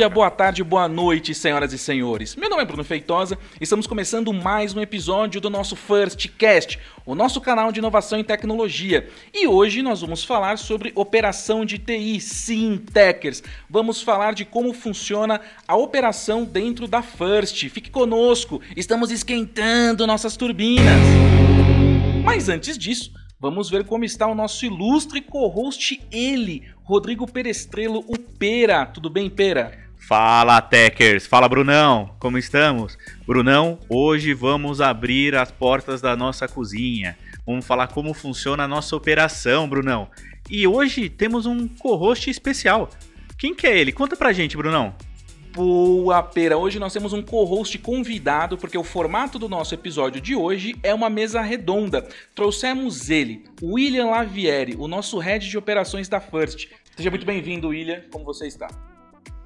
dia, boa tarde, boa noite, senhoras e senhores. Meu nome é Bruno Feitosa e estamos começando mais um episódio do nosso First Cast, o nosso canal de inovação e tecnologia. E hoje nós vamos falar sobre operação de TI, sim, Techers. Vamos falar de como funciona a operação dentro da First. Fique conosco, estamos esquentando nossas turbinas. Mas antes disso, Vamos ver como está o nosso ilustre co-host, ele, Rodrigo Perestrelo, o Pera. Tudo bem, Pera? Fala, Techers! Fala, Brunão! Como estamos? Brunão, hoje vamos abrir as portas da nossa cozinha. Vamos falar como funciona a nossa operação, Brunão. E hoje temos um co-host especial. Quem que é ele? Conta pra gente, Brunão. Boa pera! Hoje nós temos um co-host convidado, porque o formato do nosso episódio de hoje é uma mesa redonda. Trouxemos ele, William Lavieri, o nosso head de operações da First. Seja muito bem-vindo, William. Como você está?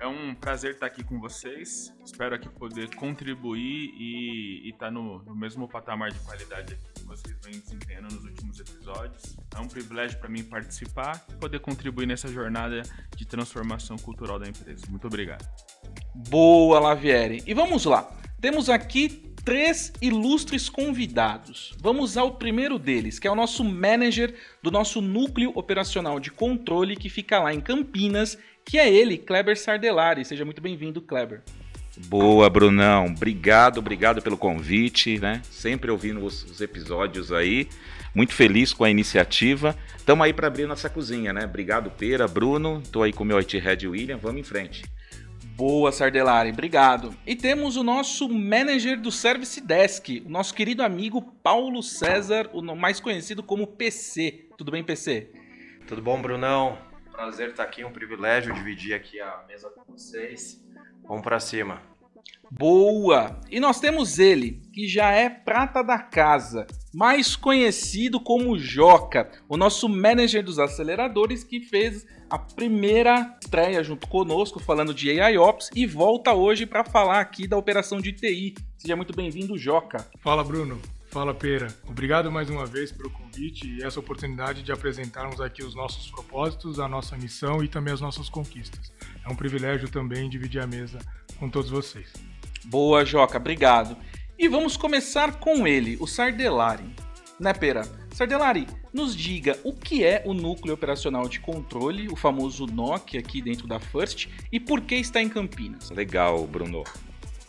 É um prazer estar aqui com vocês. Espero aqui poder contribuir e estar no, no, mesmo patamar de qualidade que vocês vêm desempenhando nos últimos episódios. É um privilégio para mim participar e poder contribuir nessa jornada de transformação cultural da empresa. Muito obrigado. Boa, Lavieri. E vamos lá. Temos aqui três ilustres convidados. Vamos ao primeiro deles, que é o nosso manager do nosso núcleo operacional de controle que fica lá em Campinas, que é ele, Kleber Sardelari. Seja muito bem-vindo, Kleber. Boa, Brunão. Obrigado, obrigado pelo convite, né? Sempre ouvindo os, os episódios aí. Muito feliz com a iniciativa. Estamos aí para abrir nossa cozinha, né? Obrigado, Pera, Bruno. Estou aí com o meu IT Head William. Vamos em frente. Boa, Sardelari, obrigado. E temos o nosso manager do Service Desk, o nosso querido amigo Paulo César, o mais conhecido como PC. Tudo bem, PC? Tudo bom, Brunão? Prazer estar aqui, um privilégio dividir aqui a mesa com vocês. Vamos para cima. Boa! E nós temos ele, que já é prata da casa, mais conhecido como Joca, o nosso manager dos aceleradores que fez a primeira estreia junto conosco falando de AI Ops e volta hoje para falar aqui da operação de TI. Seja muito bem-vindo, Joca. Fala, Bruno. Fala, Pera. Obrigado mais uma vez pelo convite e essa oportunidade de apresentarmos aqui os nossos propósitos, a nossa missão e também as nossas conquistas. É um privilégio também dividir a mesa com todos vocês. Boa, Joca, obrigado. E vamos começar com ele, o Sardelari. Né, Pera? Sardelari, nos diga o que é o núcleo operacional de controle, o famoso NOC aqui dentro da First, e por que está em Campinas? Legal, Bruno.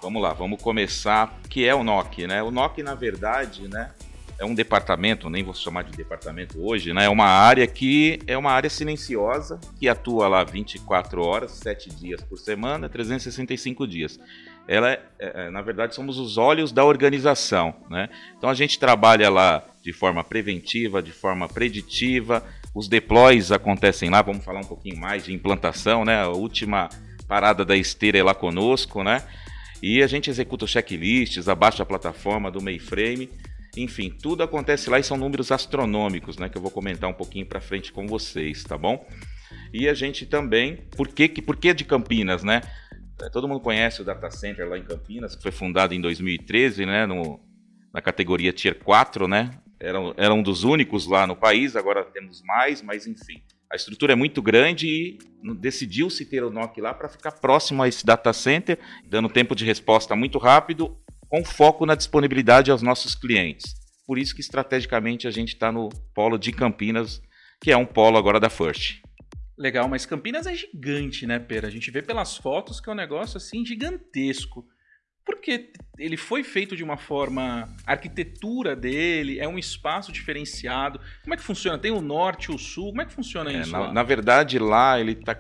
Vamos lá, vamos começar. Que é o NOC, né? O NOC, na verdade, né, é um departamento, nem vou chamar de departamento hoje, né? É uma área que é uma área silenciosa que atua lá 24 horas, 7 dias por semana, 365 dias ela é, é, na verdade, somos os olhos da organização. Né? Então a gente trabalha lá de forma preventiva, de forma preditiva, os deploys acontecem lá, vamos falar um pouquinho mais de implantação, né? A última parada da esteira é lá conosco, né? E a gente executa checklists, abaixa a plataforma do mainframe, enfim, tudo acontece lá e são números astronômicos, né? Que eu vou comentar um pouquinho para frente com vocês, tá bom? E a gente também, por que, por que de Campinas, né? É, todo mundo conhece o Data Center lá em Campinas, que foi fundado em 2013, né, no, na categoria Tier 4, né? Era, era um dos únicos lá no país, agora temos mais, mas enfim. A estrutura é muito grande e decidiu-se ter o NOC lá para ficar próximo a esse data center, dando tempo de resposta muito rápido, com foco na disponibilidade aos nossos clientes. Por isso que estrategicamente a gente está no polo de Campinas, que é um polo agora da First. Legal, mas Campinas é gigante, né, Pera? A gente vê pelas fotos que é um negócio assim gigantesco. Porque ele foi feito de uma forma. A arquitetura dele é um espaço diferenciado. Como é que funciona? Tem o norte, o sul? Como é que funciona é, isso? Na, na, verdade, lá ele está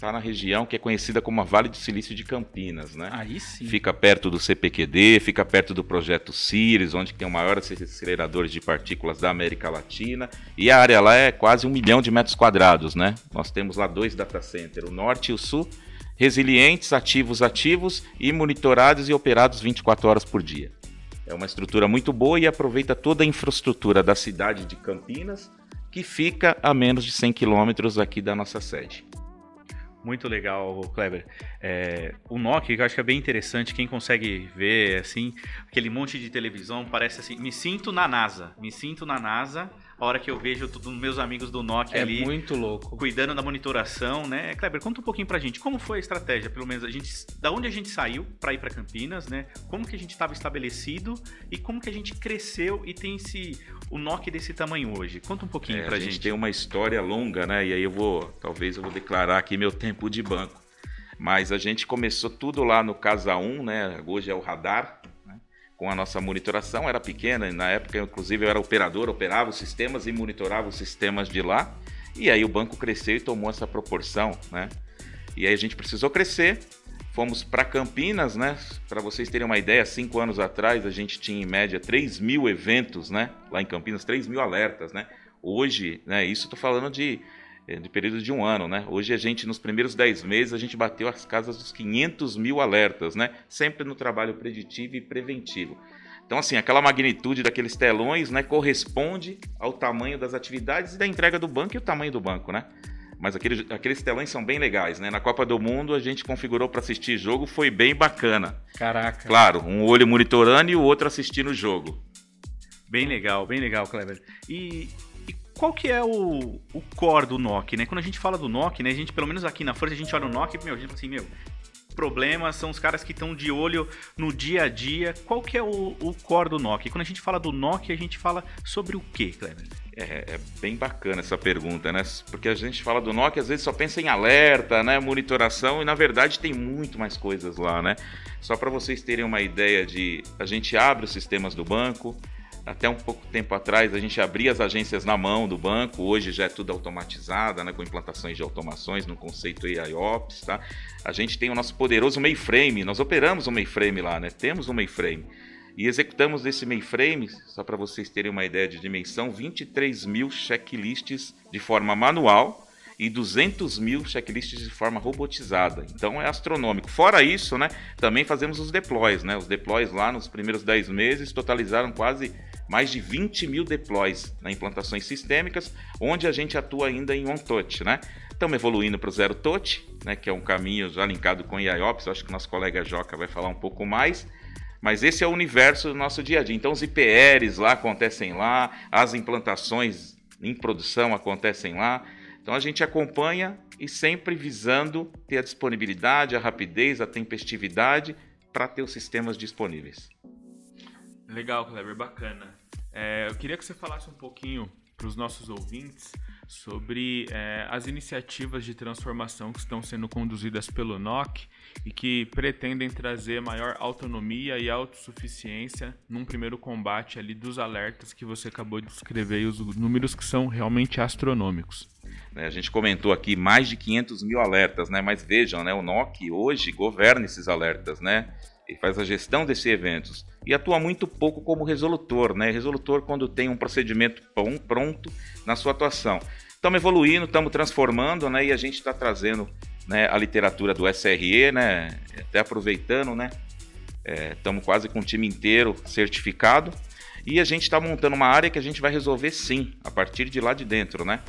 tá na região que é conhecida como a Vale do Silício de Campinas, né? Aí sim. Fica perto do CPQD, fica perto do projeto CIRES, onde tem o maior acelerador de partículas da América Latina. E a área lá é quase um milhão de metros quadrados, né? Nós temos lá dois data centers, o norte e o sul resilientes, ativos, ativos e monitorados e operados 24 horas por dia. É uma estrutura muito boa e aproveita toda a infraestrutura da cidade de Campinas, que fica a menos de 100 quilômetros aqui da nossa sede. Muito legal, Kleber. É, o que eu acho que é bem interessante, quem consegue ver, assim, aquele monte de televisão, parece assim, me sinto na NASA, me sinto na NASA, a hora que eu vejo todos meus amigos do Nokia É ali muito louco. cuidando da monitoração, né? Kleber, conta um pouquinho pra gente, como foi a estratégia, pelo menos a gente, da onde a gente saiu para ir para Campinas, né? Como que a gente estava estabelecido e como que a gente cresceu e tem esse o Nokia desse tamanho hoje. Conta um pouquinho É, pra a gente, gente. tem uma história longa, né? E aí eu vou, talvez eu vou declarar aqui meu tempo de banco. Mas a gente começou tudo lá no Casa 1, né? Hoje é o Radar? Com a nossa monitoração, era pequena, e na época, inclusive, eu era operador, operava os sistemas e monitorava os sistemas de lá. E aí o banco cresceu e tomou essa proporção, né? E aí a gente precisou crescer. Fomos para Campinas, né? Para vocês terem uma ideia, cinco anos atrás a gente tinha em média 3 mil eventos, né? Lá em Campinas, 3 mil alertas, né? Hoje, né? Isso estou falando de, de período de um ano, né? Hoje a gente, nos primeiros 10 meses, a gente bateu as casas dos 500 mil alertas, né? Sempre no trabalho preditivo e preventivo. Então, assim, aquela magnitude daqueles telões, né? Corresponde ao tamanho das atividades e da entrega do banco e o tamanho do banco, né? Mas aqueles, aqueles telões são bem legais, né? Na Copa do Mundo a gente configurou para assistir jogo, foi bem bacana. Caraca. Claro, um olho monitorando e o outro assistindo o jogo. Bem legal, bem legal, Kleber. E, e qual que é o, o core do NOC, né? Quando a gente fala do NOC, né? A gente, pelo menos aqui na Força, a gente olha o NOC e, meu, a gente fala assim, meu, problemas são os caras que estão de olho no dia a dia. Qual que é o, o core do NOC? Quando a gente fala do NOC, a gente fala sobre o quê, Kleber? É, é bem bacana essa pergunta, né? Porque a gente fala do NOC, às vezes só pensa em alerta, né? Monitoração, e na verdade tem muito mais coisas lá, né? Só para vocês terem uma ideia de. A gente abre os sistemas do banco. Até um pouco tempo atrás a gente abria as agências na mão do banco, hoje já é tudo automatizado, né, com implantações de automações no conceito AIOps, tá? A gente tem o nosso poderoso mainframe, nós operamos o mainframe lá, né? Temos um mainframe. E executamos desse mainframe, só para vocês terem uma ideia de dimensão, 23 mil checklists de forma manual e 200 mil checklists de forma robotizada. Então é astronômico. Fora isso, né, também fazemos os deploys. Né? Os deploys lá nos primeiros 10 meses totalizaram quase mais de 20 mil deploys na implantações sistêmicas, onde a gente atua ainda em one-touch. Né? Estamos evoluindo para o zero touch, né, que é um caminho já linkado com IIOps. Acho que nosso colega Joca vai falar um pouco mais. Mas esse é o universo do nosso dia a dia. Então os IPRs lá acontecem lá, as implantações em produção acontecem lá. Então a gente acompanha e sempre visando ter a disponibilidade, a rapidez, a tempestividade para ter os sistemas disponíveis. Legal, Kleber, bacana. É, eu queria que você falasse um pouquinho para os nossos ouvintes sobre é, as iniciativas de transformação que estão sendo conduzidas pelo NOC e que pretendem trazer maior autonomia e autossuficiência num primeiro combate ali dos alertas que você acabou de descrever e os números que são realmente astronômicos. Né, a gente comentou aqui mais de 500 mil alertas, né? mas vejam, né, o NOC hoje governa esses alertas, né? Ele faz a gestão desses eventos e atua muito pouco como resolutor, né? Resolutor quando tem um procedimento pronto na sua atuação. Estamos evoluindo, estamos transformando, né? E a gente está trazendo né, a literatura do SRE, né? Até aproveitando, né? Estamos é, quase com o time inteiro certificado e a gente está montando uma área que a gente vai resolver sim, a partir de lá de dentro, né?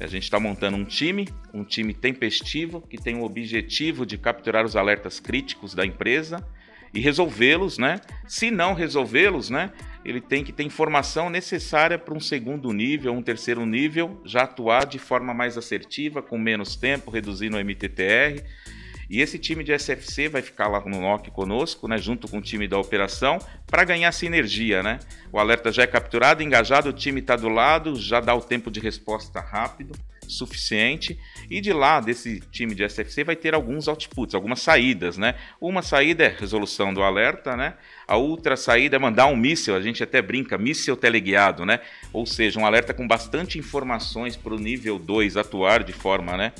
A gente está montando um time, um time tempestivo, que tem o objetivo de capturar os alertas críticos da empresa e resolvê-los, né? Se não resolvê-los, né? Ele tem que ter informação necessária para um segundo nível, um terceiro nível, já atuar de forma mais assertiva, com menos tempo, reduzindo o MTTR. E esse time de SFC vai ficar lá no NOC conosco, né, junto com o time da operação, para ganhar sinergia. Né? O alerta já é capturado, engajado, o time está do lado, já dá o tempo de resposta rápido, suficiente. E de lá, desse time de SFC, vai ter alguns outputs, algumas saídas. Né? Uma saída é resolução do alerta, né? a outra saída é mandar um míssil, a gente até brinca, míssil teleguiado, né? ou seja, um alerta com bastante informações para o nível 2 atuar de forma né,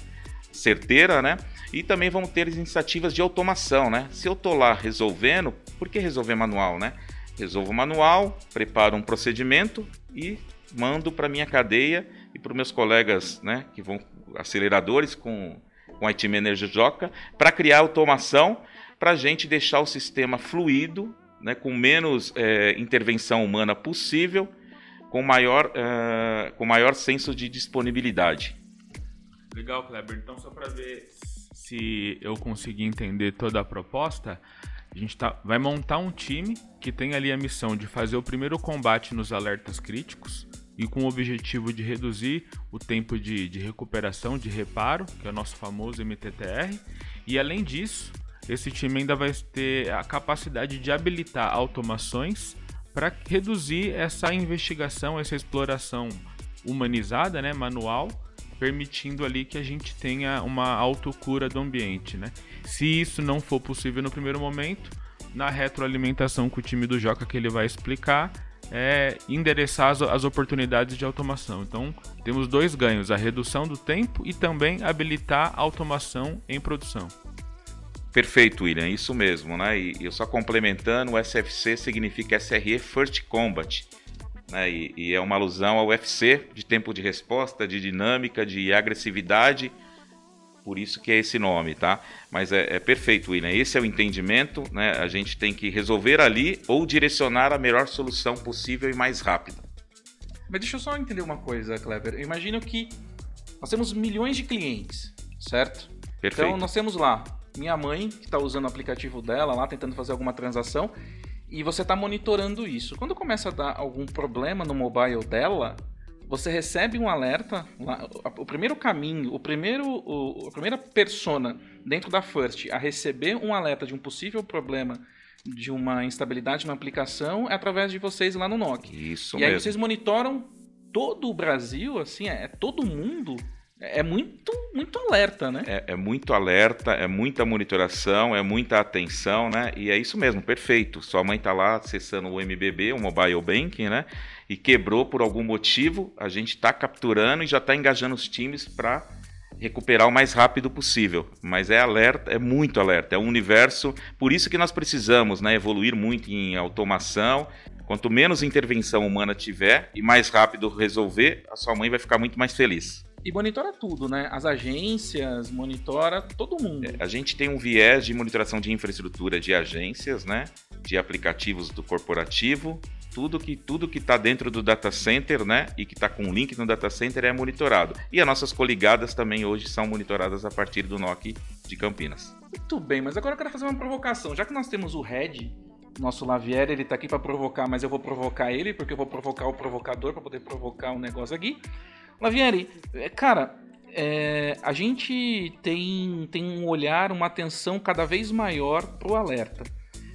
certeira, né? E também vamos ter iniciativas de automação, né? Se eu tô lá resolvendo, por que resolver manual, né? Resolvo manual, preparo um procedimento e mando para minha cadeia e para os meus colegas, né, que vão aceleradores com com a IT Manager Joca para criar automação para a gente deixar o sistema fluido, né, com menos é, intervenção humana possível, com maior, uh, com maior senso de disponibilidade. Legal, Kleber. Então, só para ver se eu conseguir entender toda a proposta, a gente tá, vai montar um time que tem ali a missão de fazer o primeiro combate nos alertas críticos, e com o objetivo de reduzir o tempo de, de recuperação, de reparo, que é o nosso famoso MTTR. E além disso, esse time ainda vai ter a capacidade de habilitar automações para reduzir essa investigação, essa exploração humanizada, né, manual, permitindo ali que a gente tenha uma autocura do ambiente, né? Se isso não for possível no primeiro momento, na retroalimentação com o time do Joca que ele vai explicar, é endereçar as, as oportunidades de automação. Então, temos dois ganhos: a redução do tempo e também habilitar a automação em produção. Perfeito, William, isso mesmo, né? E eu só complementando, o SFC significa SRE First Combat, né? E, e, é uma alusão ao UFC de tempo de resposta, de dinâmica, de agressividade por isso que é esse nome, tá? Mas é, é, perfeito, William. Esse é o entendimento, né? A gente tem que resolver ali ou direcionar a melhor solução possível e mais rápida. Mas deixa eu só entender uma coisa, Kleber. Eu imagino que nós temos milhões de clientes, certo? Perfeito. Então nós temos lá minha mãe que está usando o aplicativo dela lá, tentando fazer alguma transação, e você está monitorando isso. Quando começa a dar algum problema no mobile dela, você recebe um alerta, o primeiro caminho, o primeiro, o, a primeira persona dentro da First a receber um alerta de um possível problema de uma instabilidade na aplicação é através de vocês lá no NOC. Isso e mesmo. aí vocês monitoram todo o Brasil, assim, é, é todo mundo é muito, muito alerta, né? É, é, muito alerta, é muita monitoração, é muita atenção, né? E é isso mesmo, perfeito. Sua mãe tá lá acessando o MBB, o Mobile Banking, né? E quebrou por algum motivo, a gente está capturando e já está engajando os times para recuperar o mais rápido possível. Mas é alerta, é muito alerta, é um universo. Por isso que nós precisamos, né? Evoluir muito em automação. Quanto menos intervenção humana tiver e mais rápido resolver, a sua mãe vai ficar muito mais feliz. E monitora tudo, né? As agências, monitora todo mundo. É, a gente tem um viés de monitoração de infraestrutura de agências, né? De aplicativos do corporativo. Tudo que tudo que está dentro do data center, né? E que está com link no data center é monitorado. E as nossas coligadas também hoje são monitoradas a partir do NOC de Campinas. Muito bem, mas agora eu quero fazer uma provocação. Já que nós temos o Red nosso Lavier, ele tá aqui para provocar, mas eu vou provocar ele, porque eu vou provocar o provocador para poder provocar um negócio aqui. Lavieri, é, cara, é, a gente tem, tem um olhar, uma atenção cada vez maior pro alerta.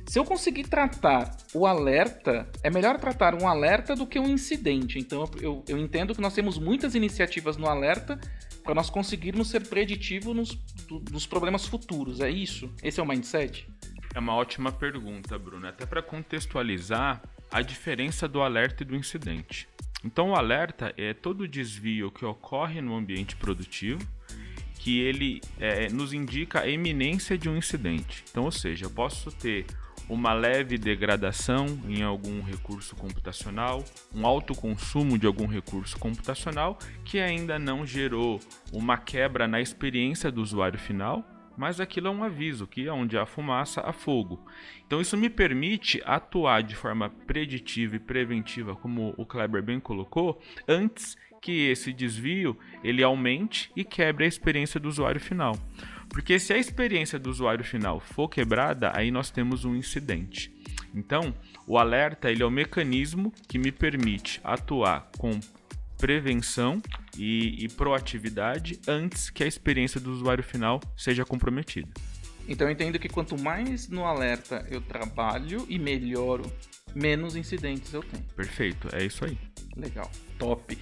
Se eu conseguir tratar o alerta, é melhor tratar um alerta do que um incidente. Então eu, eu entendo que nós temos muitas iniciativas no alerta para nós conseguirmos ser preditivos nos, dos problemas futuros. É isso? Esse é o mindset? É uma ótima pergunta, Bruno. Até para contextualizar a diferença do alerta e do incidente. Então o alerta é todo desvio que ocorre no ambiente produtivo que ele é, nos indica a iminência de um incidente. Então, ou seja, eu posso ter uma leve degradação em algum recurso computacional, um alto consumo de algum recurso computacional que ainda não gerou uma quebra na experiência do usuário final, mas aquilo é um aviso que onde há fumaça há fogo. Então isso me permite atuar de forma preditiva e preventiva, como o Kleber bem colocou, antes que esse desvio ele aumente e quebre a experiência do usuário final. Porque se a experiência do usuário final for quebrada, aí nós temos um incidente. Então, o alerta ele é o mecanismo que me permite atuar com prevenção e, e proatividade antes que a experiência do usuário final seja comprometida. Então eu entendo que quanto mais no alerta eu trabalho e melhoro, menos incidentes eu tenho. Perfeito, é isso aí. Legal, top.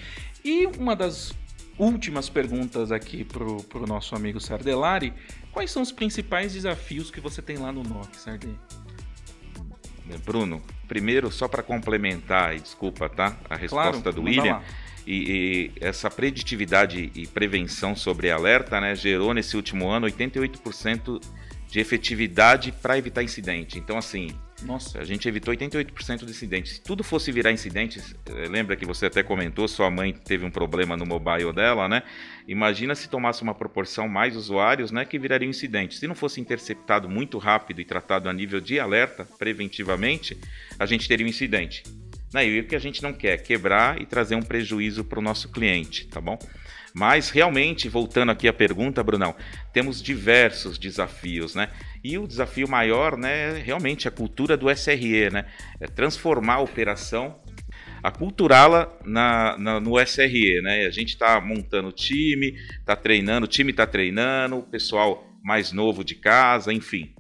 E uma das últimas perguntas aqui pro, pro nosso amigo Sardelari, quais são os principais desafios que você tem lá no NOC, Sardelari? Bruno, primeiro só para complementar, e desculpa, tá? A resposta claro, do William. Lá e, e, essa preditividade e prevenção sobre alerta né, gerou nesse último ano 88% de efetividade para evitar incidente. Então, assim, nossa, a gente evitou 88% de incidentes. Se tudo fosse virar incidentes, eh, lembra que você até comentou, sua mãe teve um problema no mobile dela, né? Imagina se tomasse uma proporção mais usuários, né, que viraria incidente. Se não fosse interceptado muito rápido e tratado a nível de alerta, preventivamente, a gente teria um incidente. Né? E o que a gente não quer quebrar e trazer um prejuízo para o nosso cliente, tá bom? Mas realmente, voltando aqui à pergunta, Brunão, temos diversos desafios, né? E o desafio maior, né, é realmente a cultura do SRE, né? É transformar a operação aculturá-la na, na, no SRE, né? A gente está montando o time, está treinando, o time está treinando, o pessoal mais novo de casa, enfim.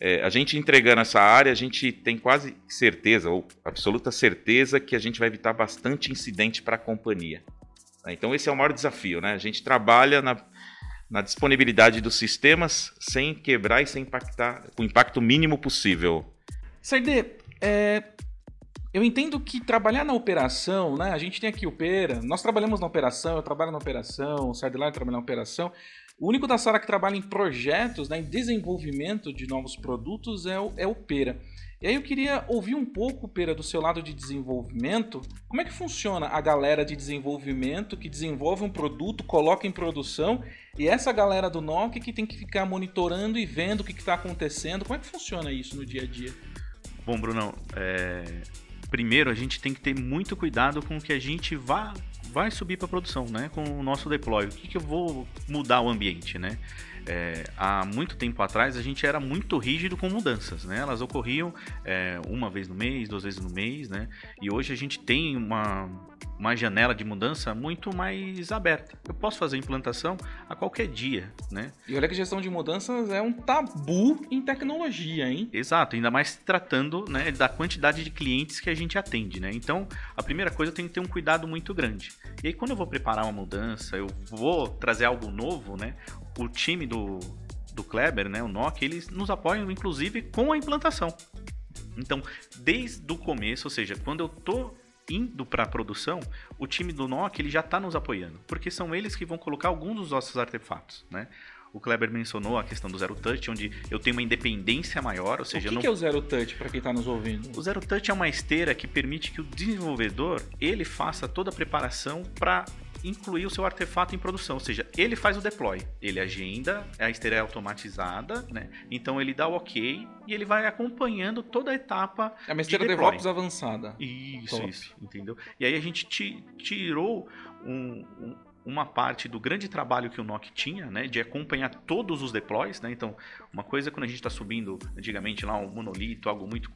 É, a gente entregando essa área, a gente tem quase certeza, ou absoluta certeza, que a gente vai evitar bastante incidente para a companhia. Então esse é o maior desafio, né? A gente trabalha na, na disponibilidade dos sistemas sem quebrar e sem impactar, com o impacto mínimo possível. Sardê, é, eu entendo que trabalhar na operação, né? A gente tem aqui o Pera, nós trabalhamos na operação, eu trabalho na operação, o Sardelar trabalha na operação. O único da sala que trabalha em projetos, né, em desenvolvimento de novos produtos é o, é o Pera. E aí eu queria ouvir um pouco, Pera, do seu lado de desenvolvimento. Como é que funciona a galera de desenvolvimento que desenvolve um produto, coloca em produção, e essa galera do NOC que tem que ficar monitorando e vendo o que está acontecendo? Como é que funciona isso no dia a dia? Bom, Brunão, é... primeiro a gente tem que ter muito cuidado com o que a gente vai, vai subir para produção, né? Com o nosso deploy. O que, que eu vou mudar o ambiente, né? É, há muito tempo atrás a gente era muito rígido com mudanças, né? Elas ocorriam é, uma vez no mês, duas vezes no mês, né? E hoje a gente tem uma, uma janela de mudança muito mais aberta. Eu posso fazer implantação a qualquer dia, né? E olha que gestão de mudanças é um tabu em tecnologia, hein? Exato, ainda mais tratando né, da quantidade de clientes que a gente atende, né? Então, a primeira coisa eu tenho que ter um cuidado muito grande. E aí, quando eu vou preparar uma mudança, eu vou trazer algo novo, né? O time do, do Kleber, né, o NOC, eles nos apoiam inclusive com a implantação. Então, desde o começo, ou seja, quando eu tô indo para a produção, o time do NOC ele já está nos apoiando, porque são eles que vão colocar alguns dos nossos artefatos, né? O Kleber mencionou a questão do Zero Touch, onde eu tenho uma independência maior, ou seja... O que, não... que é o Zero Touch, para quem está nos ouvindo? O Zero Touch é uma esteira que permite que o desenvolvedor ele faça toda a preparação para incluir o seu artefato em produção, ou seja, ele faz o deploy, ele agenda, a esteira é automatizada, né? Então ele dá o ok e ele vai acompanhando toda a etapa. É uma esteira de DevOps avançada. Isso, Top. isso, entendeu? E aí a gente tirou um, um uma parte do grande trabalho que o NOC tinha, né, de acompanhar todos os deploys, né? Então, uma coisa quando a gente está subindo antigamente lá um monolito, algo muito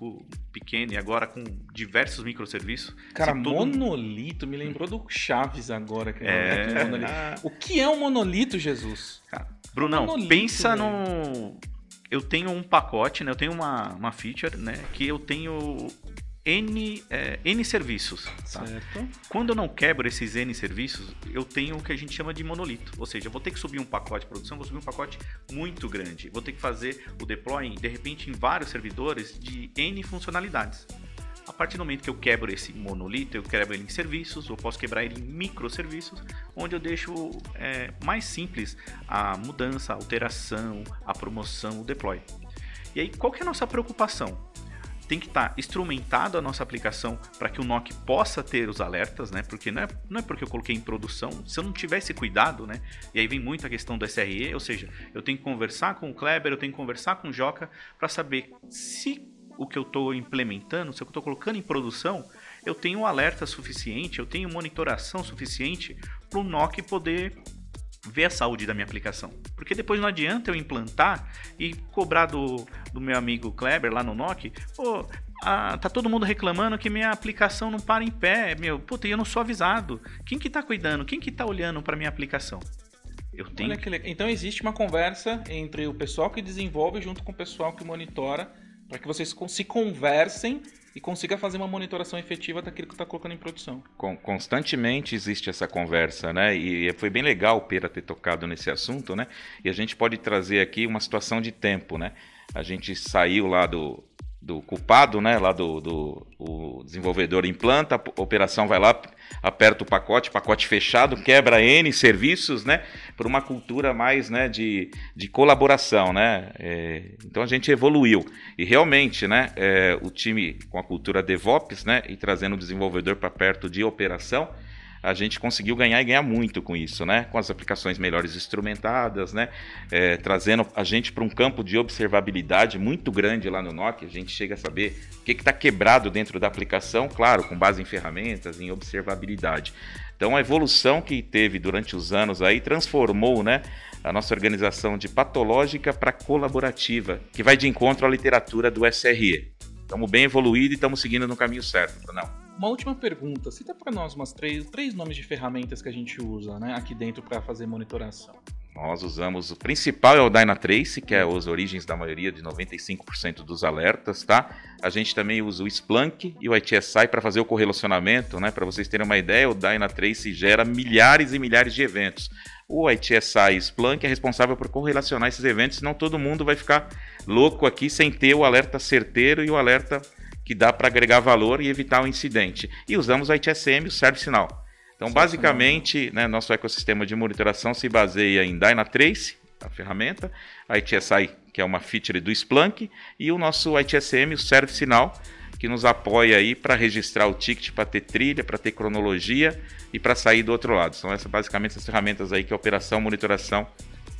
pequeno e agora com diversos microserviços. Cara, monolito me lembrou do Chaves agora. Que é... é o que é um monolito, Jesus? Cara, Brunão, monolito, pensa velho. no eu tenho um pacote, né? Eu tenho uma, uma feature, né? Que eu tenho N, é, N serviços. Tá? Certo. Quando eu não quebro esses N serviços, eu tenho o que a gente chama de monolito. Ou seja, eu vou ter que subir um pacote de produção, vou subir um pacote muito grande. Vou ter que fazer o deploy, de repente, em vários servidores de N funcionalidades. A partir do momento que eu quebro esse monolito, eu quebro ele em serviços, eu posso quebrar ele em microserviços, onde eu deixo é, mais simples a mudança, a alteração, a promoção, o deploy. E aí, qual que é a nossa preocupação? Tem que estar tá instrumentado a nossa aplicação para que o NOC possa ter os alertas, né? Porque não é, não é porque eu coloquei em produção, se eu não tivesse cuidado, né? E aí vem muito a questão do SRE, ou seja, eu tenho que conversar com o Kleber, eu tenho que conversar com o Joca para saber se o que eu estou implementando, se eu estou colocando em produção, eu tenho um alerta suficiente, eu tenho monitoração suficiente para o NOC poder ver a saúde da minha aplicação. Porque depois não adianta eu implantar e cobrar do, do meu amigo Kleber lá no NOC, pô, ah, tá todo mundo reclamando que minha aplicação não para em pé, meu, puta, eu não sou avisado. Quem que tá cuidando? Quem que tá olhando para minha aplicação? Eu tenho. Que... Então existe uma conversa entre o pessoal que desenvolve junto com o pessoal que monitora para que vocês se conversem e consiga fazer uma monitoração efetiva daquilo que está colocando em produção. Constantemente existe essa conversa, né? E foi bem legal o Pera ter tocado nesse assunto, né? E a gente pode trazer aqui uma situação de tempo, né? A gente saiu lá do, do culpado, né? Lá do, do o desenvolvedor implanta, a operação vai lá, aperta o pacote, pacote fechado, quebra N serviços, né? Por uma cultura mais né, de, de colaboração, né? É, então a gente evoluiu. E realmente, né? É, o time com a cultura DevOps, né? E trazendo o desenvolvedor para perto de operação, a gente conseguiu ganhar e ganhar muito com isso, né? Com as aplicações melhores instrumentadas, né? É, trazendo a gente para um campo de observabilidade muito grande lá no NOC. A gente chega a saber o que está quebrado dentro da aplicação, claro, com base em ferramentas, em observabilidade. Então a evolução que teve durante os anos aí transformou, né? A nossa organização de patológica para colaborativa, que vai de encontro à literatura do SRE. Estamos bem evoluídos e estamos seguindo no caminho certo, não? Uma última pergunta. Cita para nós umas três, três nomes de ferramentas que a gente usa né, aqui dentro para fazer monitoração. Nós usamos o principal é o Dynatrace, que é as origens da maioria de 95% dos alertas, tá? A gente também usa o Splunk e o ITSI para fazer o correlacionamento, né? Para vocês terem uma ideia, o Dynatrace gera milhares e milhares de eventos. O ITSI Splunk é responsável por correlacionar esses eventos, senão todo mundo vai ficar louco aqui sem ter o alerta certeiro e o alerta que dá para agregar valor e evitar o um incidente. E usamos o ITSM, o Service Now. Então, basicamente, né, nosso ecossistema de monitoração se baseia em Dynatrace, a ferramenta, a ITSI, que é uma feature do Splunk, e o nosso ITSM, o Service Sinal, que nos apoia aí para registrar o ticket, para ter trilha, para ter cronologia e para sair do outro lado. São essas, basicamente as ferramentas aí que a operação monitoração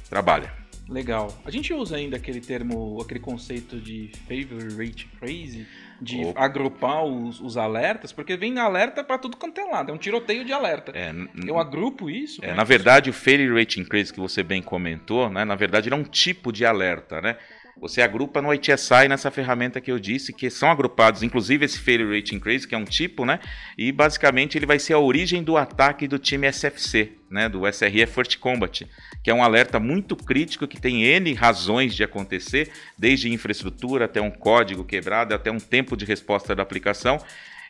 trabalha. Legal. A gente usa ainda aquele termo, aquele conceito de favorite phrase, de Opa. agrupar os, os, alertas, porque vem alerta para tudo quanto é lado, é um tiroteio de alerta. É, Eu agrupo isso? É, na verdade, o failure rate increase que você bem comentou, né, na verdade, ele é um tipo de alerta, né? Você agrupa no ITSI nessa ferramenta que eu disse, que são agrupados, inclusive esse Failure Rate Increase, que é um tipo, né? E basicamente ele vai ser a origem do ataque do time SFC, né? Do SRE First Combat, que é um alerta muito crítico que tem N razões de acontecer, desde infraestrutura até um código quebrado, até um tempo de resposta da aplicação.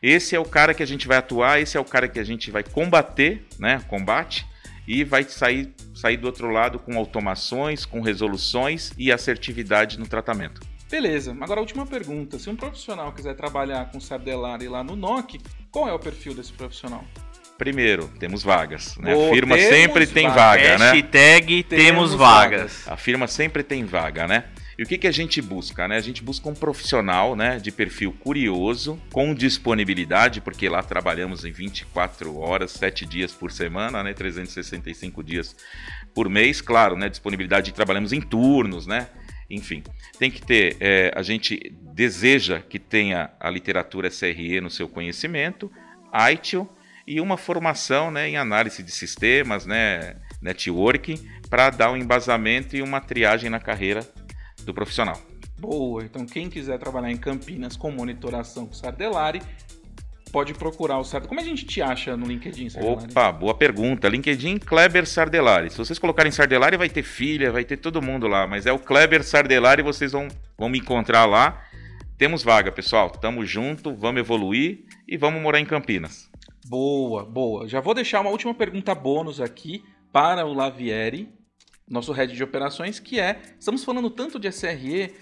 Esse é o cara que a gente vai atuar, esse é o cara que a gente vai combater, né? Combate e vai sair, sair do outro lado com automações, com resoluções e assertividade no tratamento. Beleza, agora a última pergunta. Se um profissional quiser trabalhar com Sardelari lá no NOC, qual é o perfil desse profissional? Primeiro, temos vagas. Né? a firma sempre tem vaga, né? Hashtag temos vagas. A firma sempre tem vaga, né? E o que, que a gente busca? Né? A gente busca um profissional né, de perfil curioso, com disponibilidade, porque lá trabalhamos em 24 horas, 7 dias por semana, né, 365 dias por mês. Claro, né, disponibilidade, trabalhamos em turnos, né? Enfim, tem que ter, é, a gente deseja que tenha a literatura SRE no seu conhecimento, ITIL e uma formação né, em análise de sistemas, né, networking, para dar um embasamento e uma triagem na carreira do profissional. Boa, então quem quiser trabalhar em Campinas com monitoração com Sardelari, pode procurar o Sardelari. Como a gente te acha no LinkedIn, Sardelari? Opa, boa pergunta. LinkedIn Kleber Sardelari. Se vocês colocarem Sardelari, vai ter filha, vai ter todo mundo lá, mas é o Kleber Sardelari, vocês vão, vão me encontrar lá. Temos vaga, pessoal. Tamo junto, vamos evoluir e vamos morar em Campinas. Boa, boa. Já vou deixar uma última pergunta bônus aqui para o Lavieri, nosso head de operações, que é, estamos falando tanto de SRE,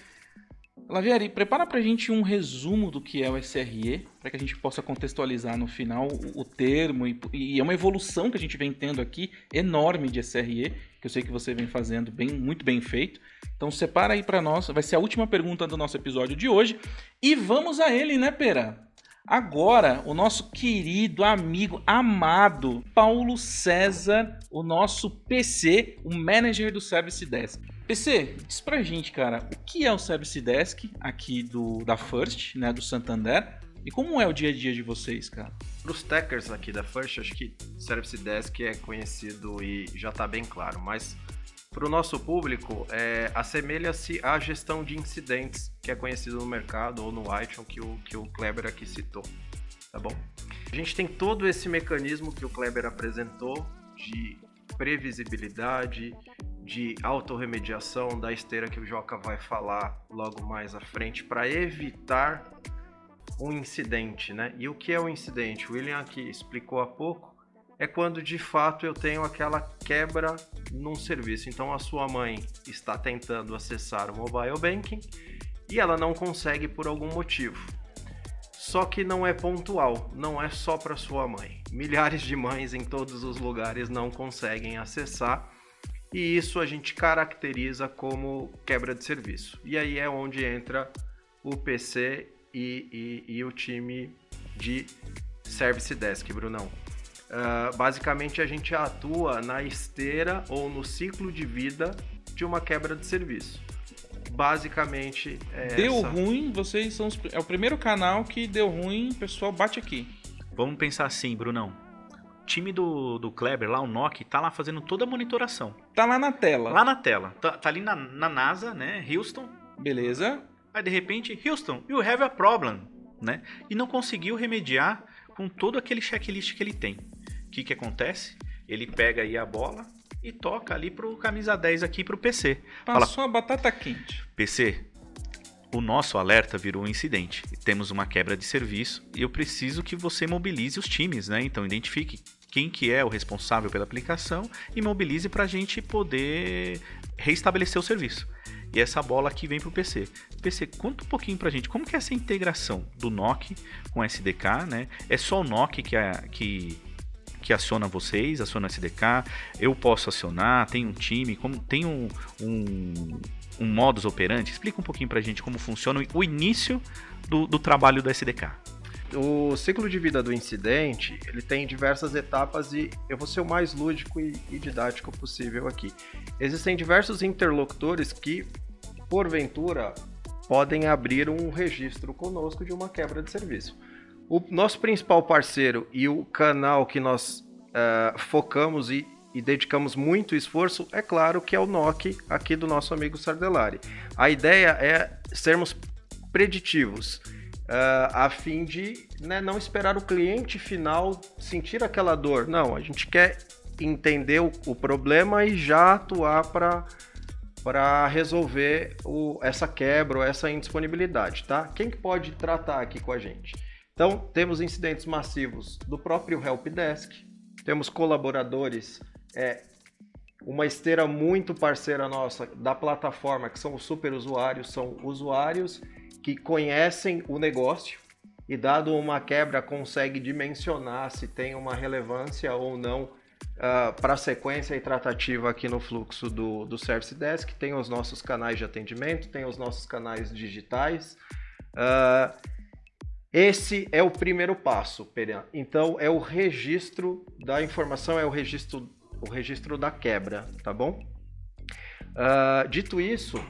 Lavieri, prepara para a gente um resumo do que é o SRE, para que a gente possa contextualizar no final o, o termo, e, e, é uma evolução que a gente vem tendo aqui, enorme de SRE, que eu sei que você vem fazendo bem, muito bem feito. Então separa aí para nós, vai ser a última pergunta do nosso episódio de hoje, e vamos a ele, né, Pera? Agora, o nosso querido amigo amado Paulo César, o nosso PC, o manager do Service Desk. PC, diz pra gente, cara, o que é o Service Desk aqui do da First, né, do Santander, e como é o dia a dia de vocês, cara? Para os techers aqui da First, acho que Service Desk é conhecido e já está bem claro, mas para o nosso público, é, assemelha-se à gestão de incidentes, que é conhecido no mercado ou no iTunes, que o, que o Kleber aqui citou. Tá bom? A gente tem todo esse mecanismo que o Kleber apresentou de previsibilidade, de autorremediação, da esteira que o Joca vai falar logo mais à frente, para evitar um incidente, né? E o que é um incidente? O William aqui explicou há pouco é quando de fato eu tenho aquela quebra num serviço. Então a sua mãe está tentando acessar o mobile banking e ela não consegue por algum motivo. Só que não é pontual, não é só para sua mãe. Milhares de mães em todos os lugares não conseguem acessar e isso a gente caracteriza como quebra de serviço. E aí é onde entra o PC e, e, e o time de Service Desk, Brunão. Uh, basicamente, a gente atua na esteira ou no ciclo de vida de uma quebra de serviço. Basicamente, é deu essa. ruim, vocês são os, é o primeiro canal que deu ruim, pessoal bate aqui. Vamos pensar assim, Brunão. O time do, do Kleber, lá o NOC, tá lá fazendo toda a monitoração. Tá lá na tela. Lá na tela. Tá, tá ali na, na NASA, né? Houston. Beleza. Aí de repente, Houston, you have a problem, né? E não conseguiu remediar com todo aquele checklist que ele tem. O que, que acontece? Ele pega aí a bola e toca ali pro camisa 10 aqui pro PC. Passou a batata quente. PC, o nosso alerta virou um incidente. Temos uma quebra de serviço e eu preciso que você mobilize os times, né? Então identifique quem que é o responsável pela aplicação e mobilize para a gente poder restabelecer o serviço. E essa bola aqui vem para o PC. PC, conta um pouquinho para a gente como que é essa integração do NOC com SDK, né? É só o NOC que, a, que que aciona vocês, aciona o SDK, eu posso acionar, tem um time, como tem um, um, um modus operandi? Explica um pouquinho para a gente como funciona o início do, do trabalho do SDK. O ciclo de vida do incidente ele tem diversas etapas e eu vou ser o mais lúdico e, e didático possível aqui. Existem diversos interlocutores que, porventura, podem abrir um registro conosco de uma quebra de serviço. O nosso principal parceiro e o canal que nós uh, focamos e, e, dedicamos muito esforço, é claro que é o NOC aqui do nosso amigo Sardelari. A ideia é sermos preditivos, uh, a fim de né, não esperar o cliente final sentir aquela dor. Não, a gente quer entender o, o problema e já atuar para para resolver o, essa quebra ou essa indisponibilidade, tá? Quem que pode tratar aqui com a gente? Então, temos incidentes massivos do próprio helpdesk, temos colaboradores, é, uma esteira muito parceira nossa da plataforma, que são os super usuários, são usuários que conhecem o negócio e dado uma quebra consegue dimensionar se tem uma relevância ou não uh, para a sequência e tratativa aqui no fluxo do, do Service Desk. Tem os nossos canais de atendimento, tem os nossos canais digitais. Uh, esse é o primeiro passo, Perian. Então é o registro da informação, é o registro, o registro da quebra, tá bom? Uh, dito isso,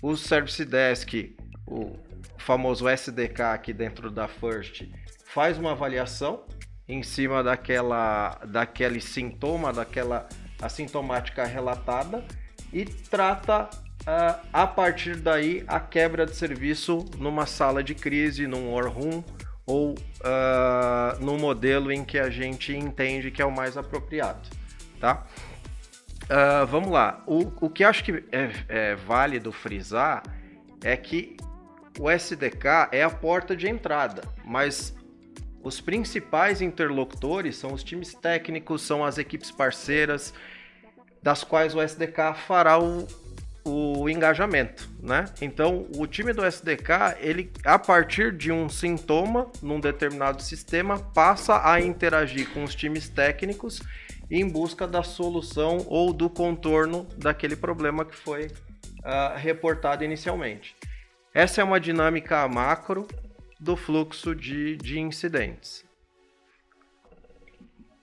o Service Desk, o famoso SDK aqui dentro da First, faz uma avaliação em cima daquela, daquele sintoma, daquela assintomática relatada e trata uh, a partir daí a quebra de serviço numa sala de crise, num war room ou uh, no modelo em que a gente entende que é o mais apropriado, tá? Uh, vamos lá. O, o que acho que é, é válido frisar é que o SDK é a porta de entrada, mas os principais interlocutores são os times técnicos, são as equipes parceiras, das quais o SDK fará o, o engajamento, né? Então, o time do SDK, ele a partir de um sintoma num determinado sistema, passa a interagir com os times técnicos em busca da solução ou do contorno daquele problema que foi uh, reportado inicialmente. Essa é uma dinâmica macro do fluxo de, de incidentes.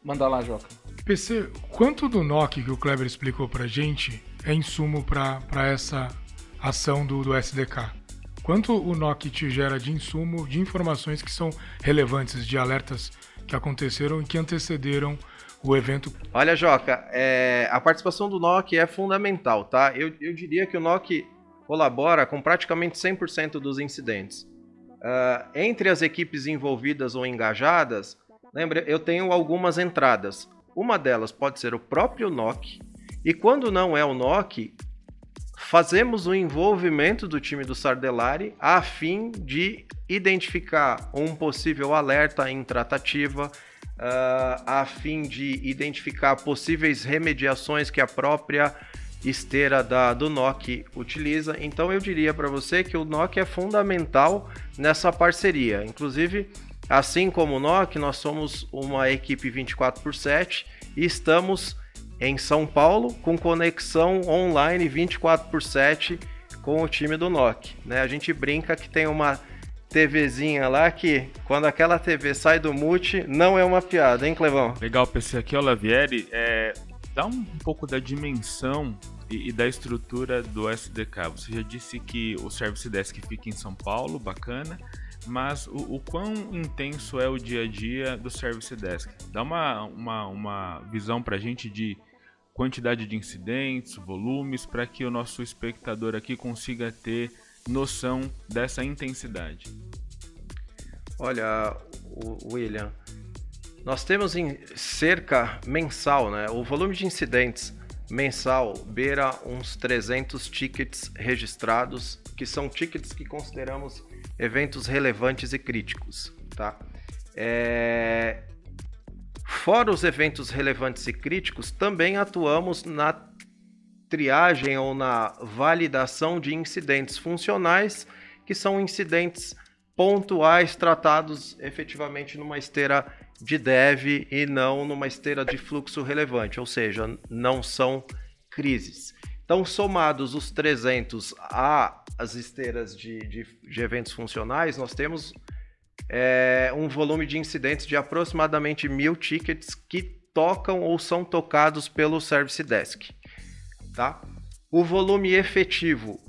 Manda lá, Joca. PC, quanto do NOC que o Kleber explicou pra gente é insumo para essa ação do, do SDK? Quanto o NOC te gera de insumo, de informações que são relevantes, de alertas que aconteceram e que antecederam o evento? Olha, Joca, é, a participação do NOC é fundamental, tá? Eu, eu diria que o NOC colabora com praticamente 100% dos incidentes. Uh, entre as equipes envolvidas ou engajadas, lembra, eu tenho algumas entradas. Uma delas pode ser o próprio NOC, e quando não é o NOC, fazemos o envolvimento do time do Sardelari a fim de identificar um possível alerta em tratativa, uh, a fim de identificar possíveis remediações que a própria esteira da, do NOC utiliza. Então eu diria para você que o NOC é fundamental nessa parceria. Inclusive, assim como o NOC, nós somos uma equipe 24 por 7 e estamos em São Paulo, com conexão online 24 por 7 com o time do NOC. Né? A gente brinca que tem uma TVzinha lá que, quando aquela TV sai do mute, não é uma piada, hein, Clevão? Legal, PC. Aqui é o Lavieri. É, dá um pouco da dimensão e, e, da estrutura do SDK. Você já disse que o Service Desk fica em São Paulo, bacana, mas o, o quão intenso é o dia a dia do Service Desk? Dá uma, uma, uma visão para a gente de quantidade de incidentes, volumes, para que o nosso espectador aqui consiga ter noção dessa intensidade. Olha, William, Nós temos em cerca mensal, né? O volume de incidentes mensal beira uns 300 tickets registrados, que são tickets que consideramos eventos relevantes e críticos, tá? É... Fora os eventos relevantes e críticos, também atuamos na triagem ou na validação de incidentes funcionais, que são incidentes pontuais tratados efetivamente numa esteira de dev e não numa esteira de fluxo relevante, ou seja, não são crises. Então, somados os 300 a as esteiras de, de, de eventos funcionais, nós temos é, um volume de incidentes de aproximadamente mil tickets que tocam ou são tocados pelo Service Desk. Tá? O volume efetivo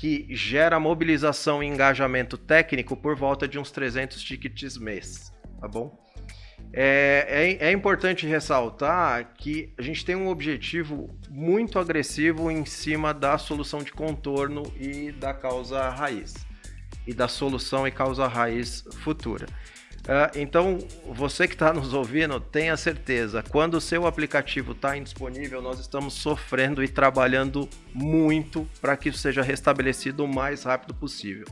que gera mobilização e engajamento técnico por volta de uns 300 tickets mês, tá bom? É, é, é, importante ressaltar que a gente tem um objetivo muito agressivo em cima da solução de contorno e da causa raiz, e da solução e causa raiz futura. Uh, então, você que está nos ouvindo, tenha certeza, quando o seu aplicativo está indisponível, nós estamos sofrendo e trabalhando muito para que isso seja restabelecido o mais rápido possível.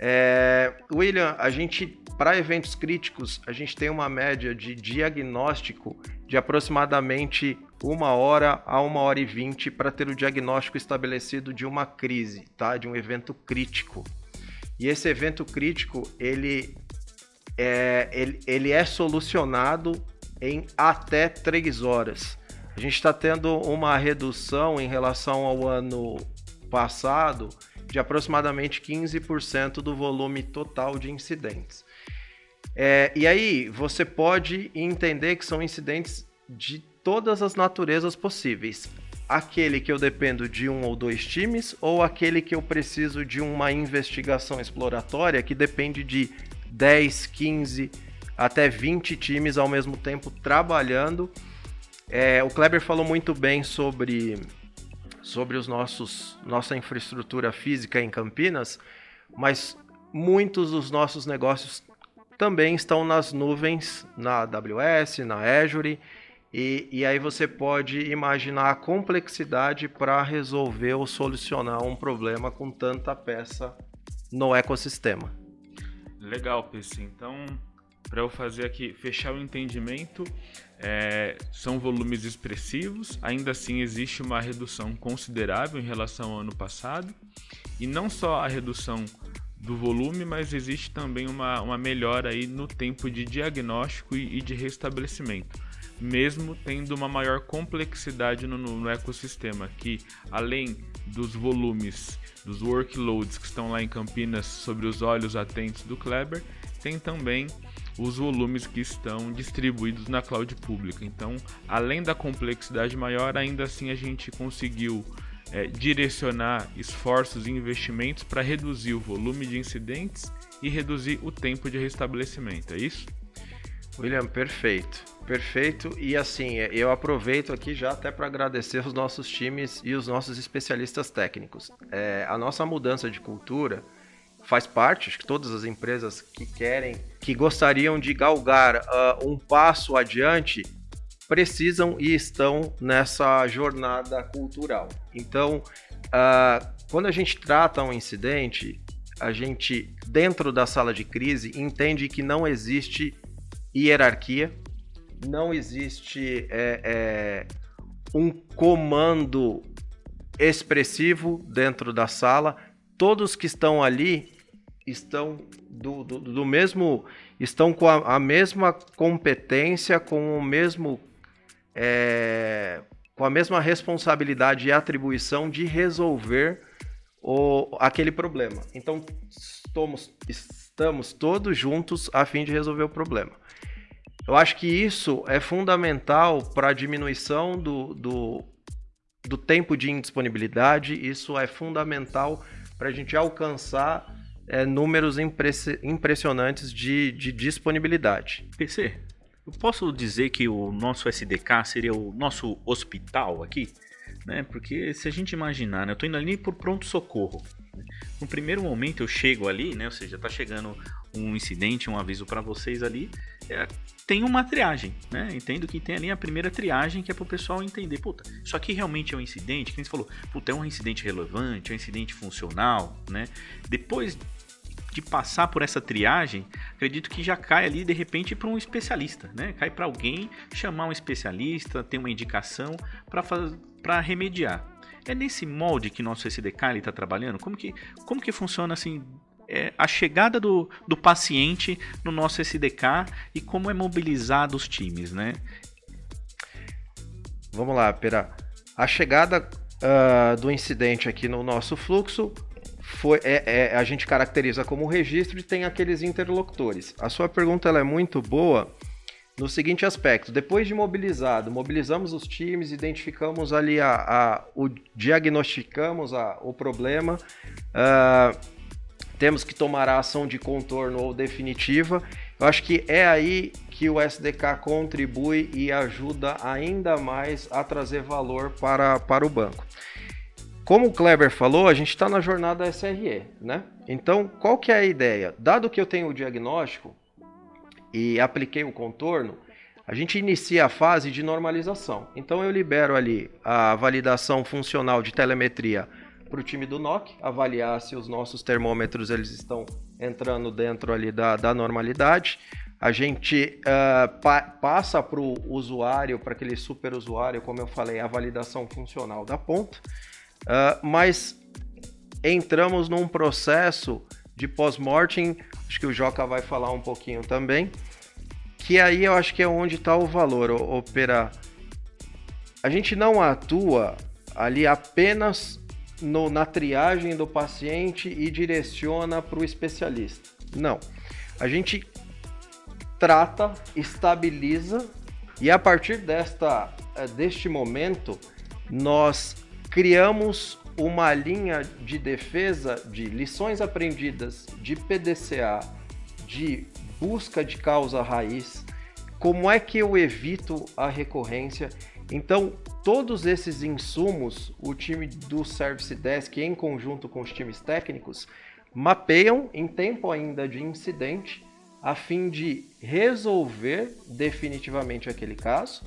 É, William, a gente, para eventos críticos, a gente tem uma média de diagnóstico de aproximadamente uma hora a uma hora e vinte para ter o diagnóstico estabelecido de uma crise, tá? De um evento crítico. E esse evento crítico, ele é, ele, ele é solucionado em até três horas. A gente está tendo uma redução em relação ao ano passado de aproximadamente 15% do volume total de incidentes. É, e aí você pode entender que são incidentes de todas as naturezas possíveis. Aquele que eu dependo de um ou dois times, ou aquele que eu preciso de uma investigação exploratória que depende de 10, 15, até 20 times ao mesmo tempo trabalhando. É, o Kleber falou muito bem sobre sobre os nossos nossa infraestrutura física em Campinas, mas muitos dos nossos negócios também estão nas nuvens, na AWS, na Azure, e, e aí você pode imaginar a complexidade para resolver ou solucionar um problema com tanta peça no ecossistema. Legal, PC. Então, para eu fazer aqui, fechar o entendimento, é, são volumes expressivos, ainda assim existe uma redução considerável em relação ao ano passado, e não só a redução do volume, mas existe também uma, uma melhora aí no tempo de diagnóstico e, e de restabelecimento, mesmo tendo uma maior complexidade no, no ecossistema, que além dos volumes, dos workloads que estão lá em Campinas sobre os olhos atentos do Kleber, tem também os volumes que estão distribuídos na cloud pública. Então, além da complexidade maior, ainda assim a gente conseguiu é, direcionar esforços e investimentos para reduzir o volume de incidentes e reduzir o tempo de restabelecimento. É isso? William, perfeito. Perfeito. E assim, eu aproveito aqui já até para agradecer os nossos times e os nossos especialistas técnicos. É, a nossa mudança de cultura faz parte, acho que todas as empresas que querem, que gostariam de galgar uh, um passo adiante, precisam e estão nessa jornada cultural. Então, uh, quando a gente trata um incidente, a gente, dentro da sala de crise, entende que não existe hierarquia, não existe é, é, um comando expressivo dentro da sala. Todos que estão ali estão do, do, do mesmo estão com a, a, mesma competência, com o mesmo é, com a mesma responsabilidade e atribuição de resolver o, aquele problema. Então estamos, estamos todos juntos a fim de resolver o problema. Eu acho que isso é fundamental para a diminuição do, do, do tempo de indisponibilidade, isso é fundamental para a gente alcançar é, números impressionantes de, de disponibilidade. PC, eu posso dizer que o nosso SDK seria o nosso hospital aqui? Né? Porque se a gente imaginar, né? eu estou indo ali por pronto-socorro. No primeiro momento eu chego ali, né? ou seja, está chegando um incidente, um aviso para vocês ali, é, tem uma triagem, né? Entendo que tem ali a primeira triagem que é para o pessoal entender, puta, isso aqui realmente é um incidente, que a gente falou, puta, é um incidente relevante, é um incidente funcional, né? Depois de passar por essa triagem, acredito que já cai ali de repente para um especialista, né? Cai para alguém chamar um especialista, ter uma indicação para remediar. É nesse molde que nosso SDK está trabalhando? Como que, como que funciona assim é, a chegada do, do paciente no nosso SDK e como é mobilizado os times, né? Vamos lá, Pera. A chegada uh, do incidente aqui no nosso fluxo foi, é, é, a gente caracteriza como registro e tem aqueles interlocutores. A sua pergunta ela é muito boa no seguinte aspecto: depois de mobilizado, mobilizamos os times, identificamos ali a, a o diagnosticamos a, o problema, uh, temos que tomar a ação de contorno ou definitiva. Eu acho que é aí que o SDK contribui e ajuda ainda mais a trazer valor para, para o banco. Como o Kleber falou, a gente está na jornada SRE, né? Então, qual que é a ideia? Dado que eu tenho o diagnóstico e apliquei o contorno, a gente inicia a fase de normalização. Então, eu libero ali a validação funcional de telemetria para o time do NOC, avaliar se os nossos termômetros eles estão entrando dentro ali da, da normalidade. A gente uh, pa passa para o usuário, para aquele super usuário, como eu falei, a validação funcional da ponta. Uh, mas entramos num processo de pós-mortem, acho que o Joca vai falar um pouquinho também, que aí eu acho que é onde está o valor, operar. A gente não atua ali apenas no, na triagem do paciente e direciona para o especialista. Não. A gente trata, estabiliza e a partir desta, eh, deste momento nós criamos uma linha de defesa de lições aprendidas, de PDCA, de busca de causa raiz, como é que eu evito a recorrência. Então, todos esses insumos, o time do Service Desk, em conjunto com os times técnicos, mapeiam em tempo ainda de incidente, a fim de resolver definitivamente aquele caso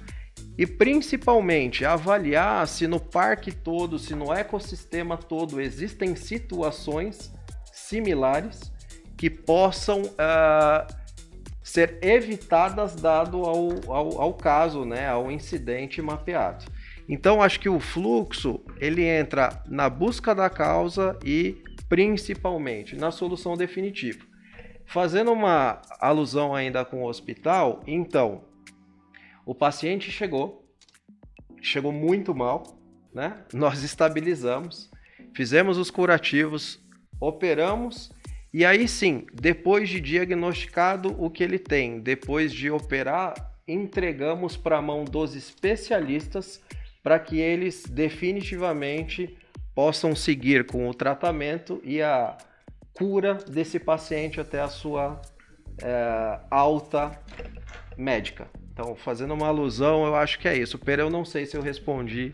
e principalmente avaliar se no parque todo, se no ecossistema todo existem situações similares que possam uh, ser evitadas dado ao, ao, ao, caso, né, ao incidente mapeado. Então acho que o fluxo ele entra na busca da causa e principalmente na solução definitiva. Fazendo uma alusão ainda com o hospital, então o paciente chegou, chegou muito mal, né? Nós estabilizamos, fizemos os curativos, operamos e aí sim, depois de diagnosticado o que ele tem, depois de operar, entregamos para a mão dos especialistas para que eles definitivamente possam seguir com o tratamento e a cura desse paciente até a sua é, alta médica. Então, fazendo uma alusão, eu acho que é isso. Pera, eu não sei se eu respondi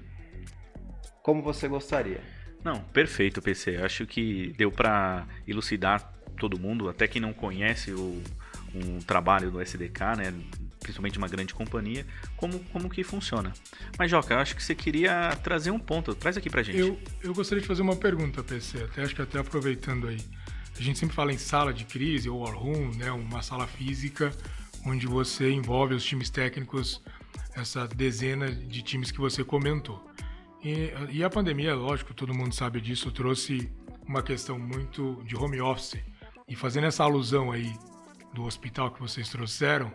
como você gostaria. Não, perfeito, PC. Acho que deu para elucidar todo mundo, até quem não conhece o um trabalho do SDK, né? Principalmente uma grande companhia, como, como que funciona. Mas, Joca, eu acho que você queria trazer um ponto. Traz aqui pra gente. Eu, eu gostaria de fazer uma pergunta, PC. Até acho que até aproveitando aí. A gente sempre fala em sala de crise ou war room, né? Uma sala física onde você envolve os times técnicos, essa dezena de times que você comentou. E, e, a pandemia, lógico, todo mundo sabe disso, trouxe uma questão muito de home office. E fazendo essa alusão aí do hospital que vocês trouxeram,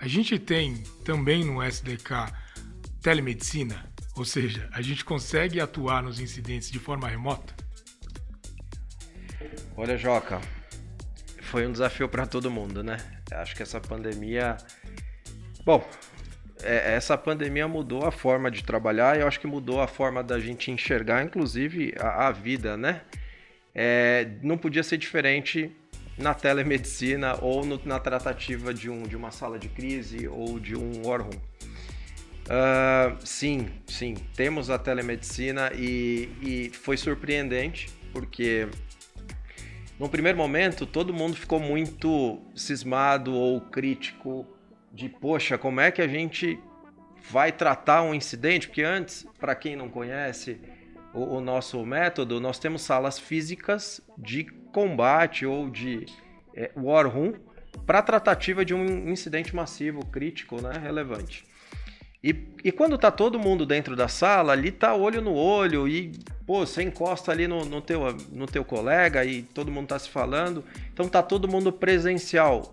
a gente tem também no SDK telemedicina, ou seja, a gente consegue atuar nos incidentes de forma remota? Olha, Joca, foi um desafio para todo mundo, né? Acho que essa pandemia. Bom, é, essa pandemia mudou a forma de trabalhar e eu acho que mudou a forma da gente enxergar, inclusive, a, a vida, né? É, não podia ser diferente na telemedicina ou no, na tratativa de, um, de uma sala de crise ou de um room. Uh, sim, sim, temos a telemedicina e, e foi surpreendente porque num primeiro momento, todo mundo ficou muito cismado ou crítico de, poxa, como é que a gente vai tratar um incidente? Porque antes, para quem não conhece o, o, nosso método, nós temos salas físicas de combate ou de é, war room para tratativa de um incidente massivo, crítico, né, relevante. E, e quando tá todo mundo dentro da sala, ali tá olho no olho e, pô, você encosta ali no, no, teu, no teu colega e todo mundo tá se falando, então tá todo mundo presencial.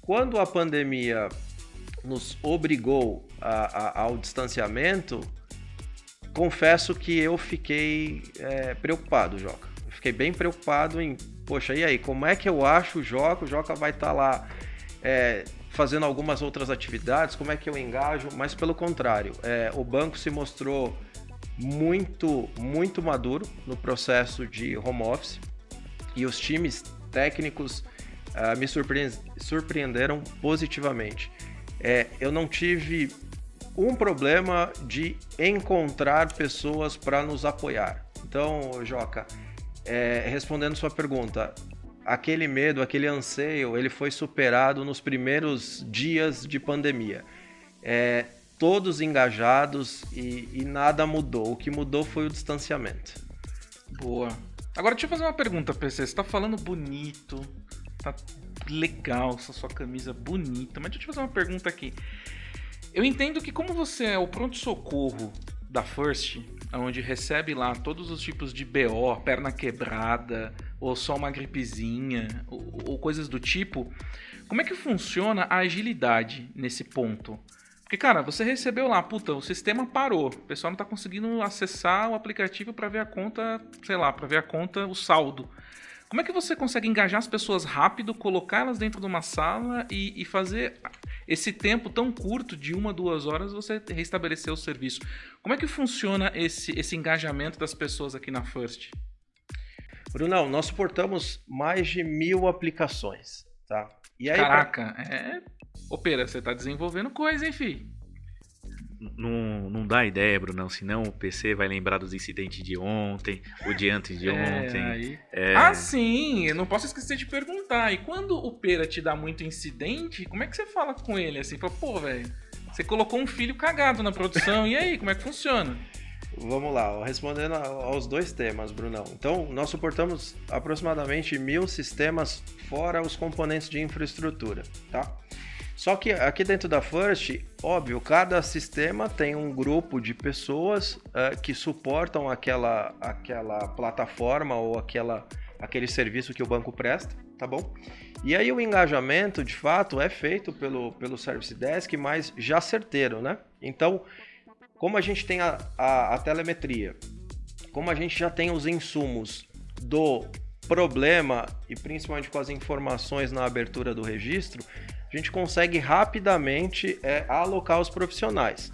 Quando a pandemia nos obrigou a, a, ao distanciamento, confesso que eu fiquei é, preocupado, Joca. Fiquei bem preocupado em, poxa, e aí, como é que eu acho o Joca? O Joca vai estar tá lá é, fazendo algumas outras atividades, como é que eu engajo? Mas pelo contrário, é, o banco se mostrou muito, muito maduro no processo de home office e os times técnicos uh, me surpreenderam positivamente. É, eu não tive um problema de encontrar pessoas para nos apoiar. Então, Joca, é, respondendo sua pergunta, aquele medo, aquele anseio, ele foi superado nos primeiros dias de pandemia. É, todos engajados e, e nada mudou. O que mudou foi o distanciamento. Boa. Agora deixa eu fazer uma pergunta, PC. Você tá falando bonito, tá legal, essa sua camisa bonita, mas deixa eu te fazer uma pergunta aqui. Eu entendo que como você é o pronto-socorro da First, onde recebe lá todos os tipos de BO, perna quebrada, ou só uma gripezinha, ou, ou coisas do tipo, como é que funciona a agilidade nesse ponto? Porque, cara, você recebeu lá, puta, o sistema parou. O pessoal não tá conseguindo acessar o aplicativo para ver a conta, sei lá, para ver a conta, o saldo. Como é que você consegue engajar as pessoas rápido, colocá-las dentro de uma sala e, e, fazer esse tempo tão curto de uma, duas horas você restabelecer o serviço? Como é que funciona esse, esse engajamento das pessoas aqui na First? Brunão, nós suportamos mais de mil aplicações, tá? E aí, Caraca, pra... é... Opera, você tá desenvolvendo coisa, hein, filho? Não, não dá ideia, Brunão, senão o PC vai lembrar dos incidentes de ontem, o de antes de é, ontem. Aí... É... Ah, sim, eu não posso esquecer de perguntar. E quando o Pera te dá muito incidente, como é que você fala com ele assim? Fala, pô, velho, você colocou um filho cagado na produção, e aí, como é que funciona? Vamos lá, respondendo aos dois temas, Brunão. Então, nós suportamos aproximadamente mil sistemas fora os componentes de infraestrutura, tá? Só que aqui dentro da First, óbvio, cada sistema tem um grupo de pessoas uh, que suportam aquela, aquela plataforma ou aquela, aquele serviço que o banco presta, tá bom? E aí o engajamento, de fato, é feito pelo, pelo Service Desk, mas já certeiro, né? Então, como a gente tem a, a, a telemetria, como a gente já tem os insumos do problema e principalmente com as informações na abertura do registro, a gente consegue rapidamente é, alocar os profissionais.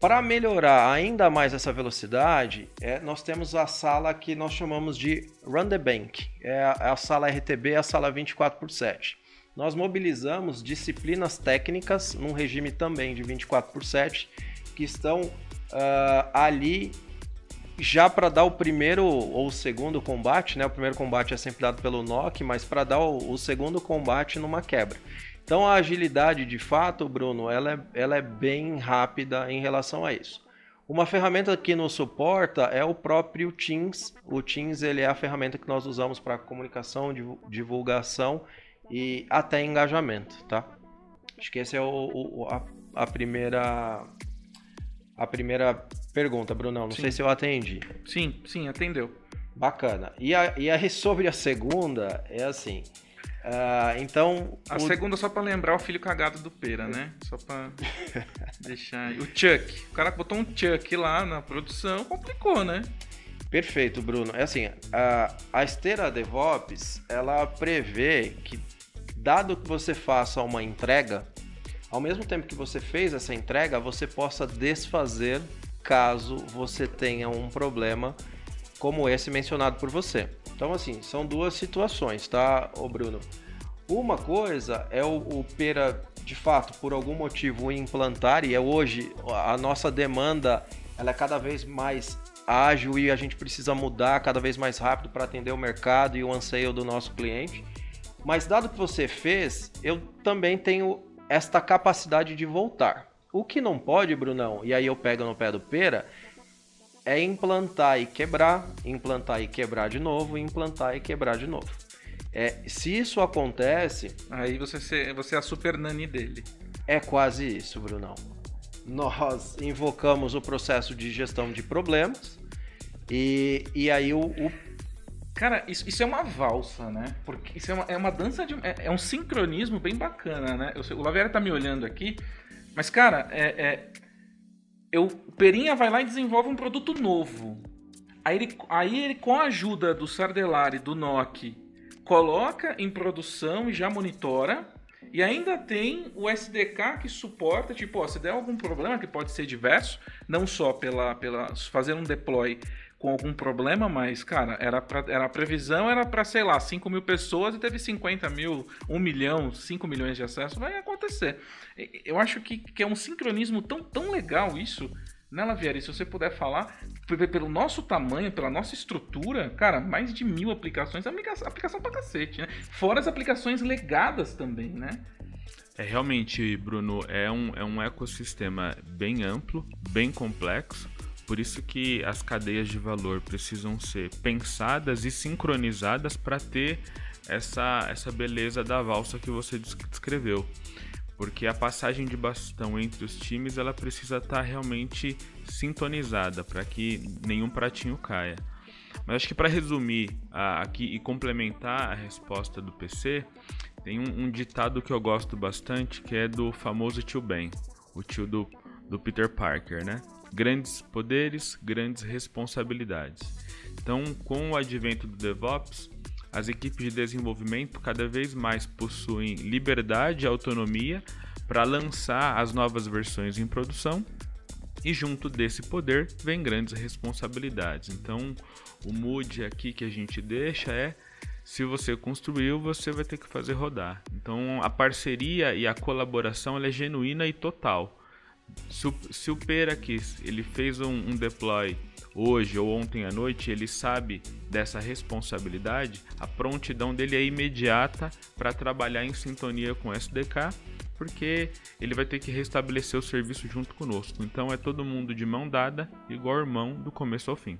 Para melhorar ainda mais essa velocidade, é, nós temos a sala que nós chamamos de Run the Bank, é a, é a sala RTB, a sala 24 por 7. Nós mobilizamos disciplinas técnicas num regime também de 24 por 7 que estão uh, ali já para dar o primeiro ou o segundo combate, né? O primeiro combate é sempre dado pelo NOC, mas para dar o, o, segundo combate numa quebra. Então a agilidade de fato, Bruno, ela é, ela é bem rápida em relação a isso. Uma ferramenta que nos suporta é o próprio Teams. O Teams ele é a ferramenta que nós usamos para comunicação, divulgação e até engajamento, tá? Acho que essa é o, o, a, a, primeira a primeira pergunta, Brunão. Não sim. sei se eu atendi. Sim, sim, atendeu. Bacana. E, a, e a, sobre a segunda, é assim. Uh, então. A o... segunda, só para lembrar, o filho cagado do Pera, né? Só para deixar. O Chuck. O cara botou um Chuck lá na produção, complicou, né? Perfeito, Bruno. É assim, a, a esteira DevOps, ela prevê que, dado que você faça uma entrega, ao mesmo tempo que você fez essa entrega, você possa desfazer caso você tenha um problema como esse mencionado por você. Então, assim, são duas situações, tá, ô Bruno? Uma coisa é o, o Pera, de fato, por algum motivo implantar, e é hoje a nossa demanda ela é cada vez mais ágil e a gente precisa mudar cada vez mais rápido para atender o mercado e o anseio do nosso cliente. Mas dado que você fez, eu também tenho esta capacidade de voltar. O que não pode, Brunão, e aí eu pego no pé do pera, é implantar e quebrar, implantar e quebrar de novo, implantar e quebrar de novo. É, se isso acontece. Aí você, você é a super nani dele. É quase isso, Brunão. Nós invocamos o processo de gestão de problemas e, e aí o, o Cara, isso, isso, é uma valsa, né? Porque isso é uma, é uma dança de. É, é, um sincronismo bem bacana, né? Eu, o Laviera tá me olhando aqui, mas, cara, é, é, eu, o Perinha vai lá e desenvolve um produto novo. Aí ele, aí ele com a ajuda do Sardelari, do Nokia, coloca em produção e já monitora. E ainda tem o SDK que suporta, tipo, ó, se der algum problema, que pode ser diverso, não só pela, pela fazer um deploy com algum problema, mas, cara, era, pra, era a previsão era para sei lá, 5 mil pessoas e teve 50 mil, 1 milhão, 5 milhões de acessos, vai acontecer. Eu acho que, que é um sincronismo tão, tão legal isso, né, Lavieri? Se você puder falar, pelo nosso tamanho, pela nossa estrutura, cara, mais de mil aplicações, é aplicação pra cacete, né? Fora as aplicações legadas também, né? É realmente, Bruno, é um, é um ecossistema bem amplo, bem complexo por isso que as cadeias de valor precisam ser pensadas e sincronizadas para ter essa, essa beleza da valsa que você descreveu. Porque a passagem de bastão entre os times ela precisa estar tá realmente sintonizada para que nenhum pratinho caia. Mas acho que para resumir aqui e complementar a resposta do PC, tem um, um, ditado que eu gosto bastante que é do famoso tio Ben, o tio do, do Peter Parker, né? Grandes poderes, grandes responsabilidades. Então, com o advento do DevOps, as equipes de desenvolvimento cada vez mais possuem liberdade e autonomia para lançar as novas versões em produção e junto desse poder vem grandes responsabilidades. Então, o mood aqui que a gente deixa é se você construiu, você vai ter que fazer rodar. Então, a parceria e a colaboração é genuína e total. Se o, se o Pera quis, ele fez um, um deploy hoje ou ontem à noite, ele sabe dessa responsabilidade, a prontidão dele é imediata para trabalhar em sintonia com o SDK, porque ele vai ter que restabelecer o serviço junto conosco. Então é todo mundo de mão dada, igual irmão do começo ao fim.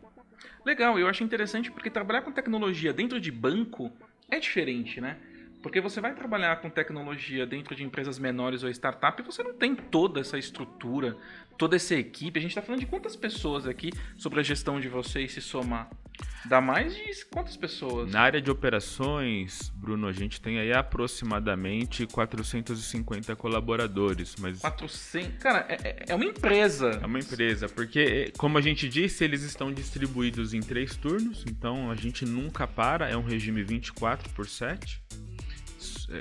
Legal, eu acho interessante porque trabalhar com tecnologia dentro de banco é diferente, né? Porque você vai trabalhar com tecnologia dentro de empresas menores ou startup e você não tem toda essa estrutura, toda essa equipe. A gente está falando de quantas pessoas aqui sobre a gestão de vocês se somar? Dá mais de quantas pessoas? Na área de operações, Bruno, a gente tem aí aproximadamente 450 colaboradores. Mas... 400? Cara, é, é, é uma empresa. É uma empresa, porque, como a gente disse, eles estão distribuídos em três turnos, então a gente nunca para, é um regime 24 por 7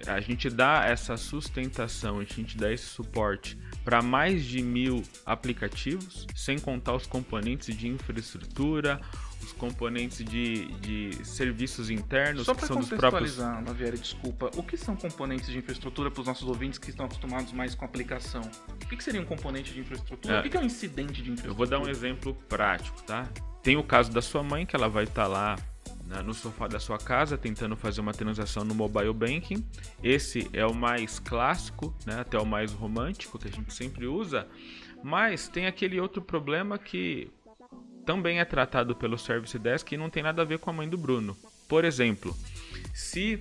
a gente dá essa sustentação, a gente dá esse suporte para mais de mil aplicativos, sem contar os componentes de infraestrutura, os componentes de, de serviços internos. Só para contextualizar, próprios... Lavieri, desculpa, o que são componentes de infraestrutura para os nossos ouvintes que estão acostumados mais com aplicação? O que, que seria um componente de infraestrutura? É, o que, é um incidente de infraestrutura? Eu vou dar um exemplo prático, tá? Tem o caso da sua mãe, que ela vai estar tá lá né, no sofá da sua casa tentando fazer uma transação no mobile banking. Esse é o mais clássico, né, até o mais romântico que a gente sempre usa. Mas tem aquele outro problema que também é tratado pelo Service Desk e não tem nada a ver com a mãe do Bruno. Por exemplo, se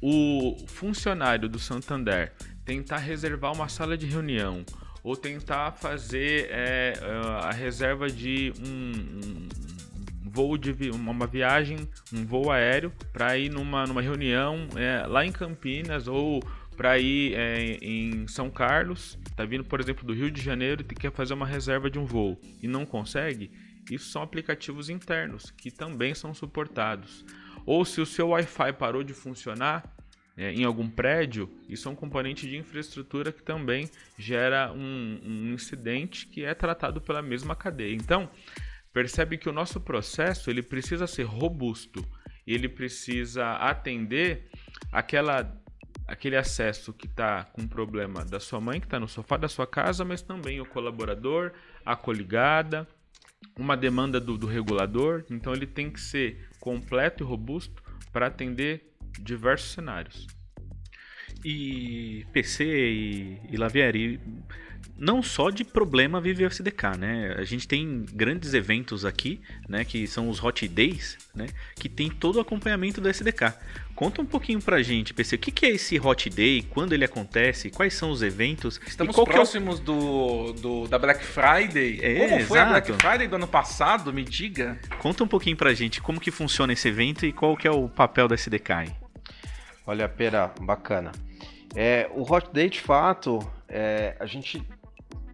o funcionário do Santander tentar reservar uma sala de reunião ou tentar fazer é, a reserva de um voo de uma viagem, um voo aéreo para ir numa, numa reunião é, lá em Campinas ou para ir é, em São Carlos, tá vindo, por exemplo, do Rio de Janeiro e quer fazer uma reserva de um voo e não consegue, isso são aplicativos internos que também são suportados. Ou se o seu Wi-Fi parou de funcionar é, em algum prédio, isso é um componente de infraestrutura que também gera um, um incidente que é tratado pela mesma cadeia. Então, percebe que o nosso processo ele precisa ser robusto, ele precisa atender aquela aquele acesso que está com problema da sua mãe que está no sofá da sua casa, mas também o colaborador, a coligada, uma demanda do, do regulador, então ele tem que ser completo e robusto para atender diversos cenários. E PC e, e Lavieri, não só de problema vive o SDK, né? A gente tem grandes eventos aqui, né? Que são os Hot Days, né? Que tem todo o acompanhamento do SDK. Conta um pouquinho pra gente, PC, o que, que é esse Hot Day, quando ele acontece, quais são os eventos? Estamos qual próximos é o... do, do, da Black Friday. É, como foi exato. a Black Friday do ano passado? Me diga. Conta um pouquinho pra gente como que funciona esse evento e qual que é o papel da SDK aí. Olha, Pera, bacana. É, o Hot Day, de fato, é, a gente,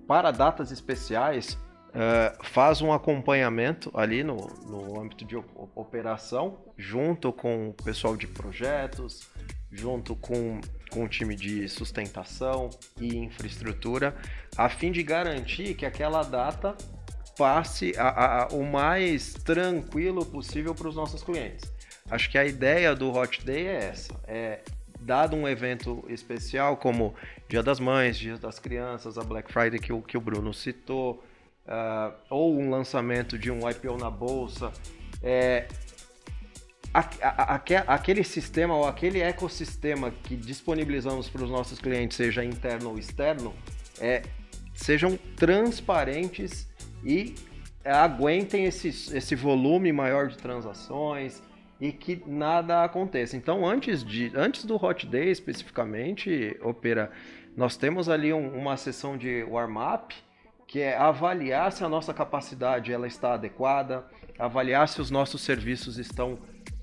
para datas especiais, é, faz um acompanhamento ali no, no âmbito de operação, junto com o pessoal de projetos, junto com, com o time de sustentação e infraestrutura, a fim de garantir que aquela data passe a, a, o mais tranquilo possível para os nossos clientes. Acho que a ideia do Hot Day é essa, é dado um evento especial como Dia das Mães, Dia das Crianças, a Black Friday que o, que o Bruno citou, uh, ou um lançamento de um IPO na bolsa, é, a, a, a, aquele sistema ou aquele ecossistema que disponibilizamos para os nossos clientes, seja interno ou externo, é, sejam transparentes e aguentem esse, esse volume maior de transações, e que nada aconteça. Então, antes, de, antes do Hot Day especificamente, Opera, nós temos ali um, uma sessão de warm-up, que é avaliar se a nossa capacidade ela está adequada, avaliar se os nossos serviços estão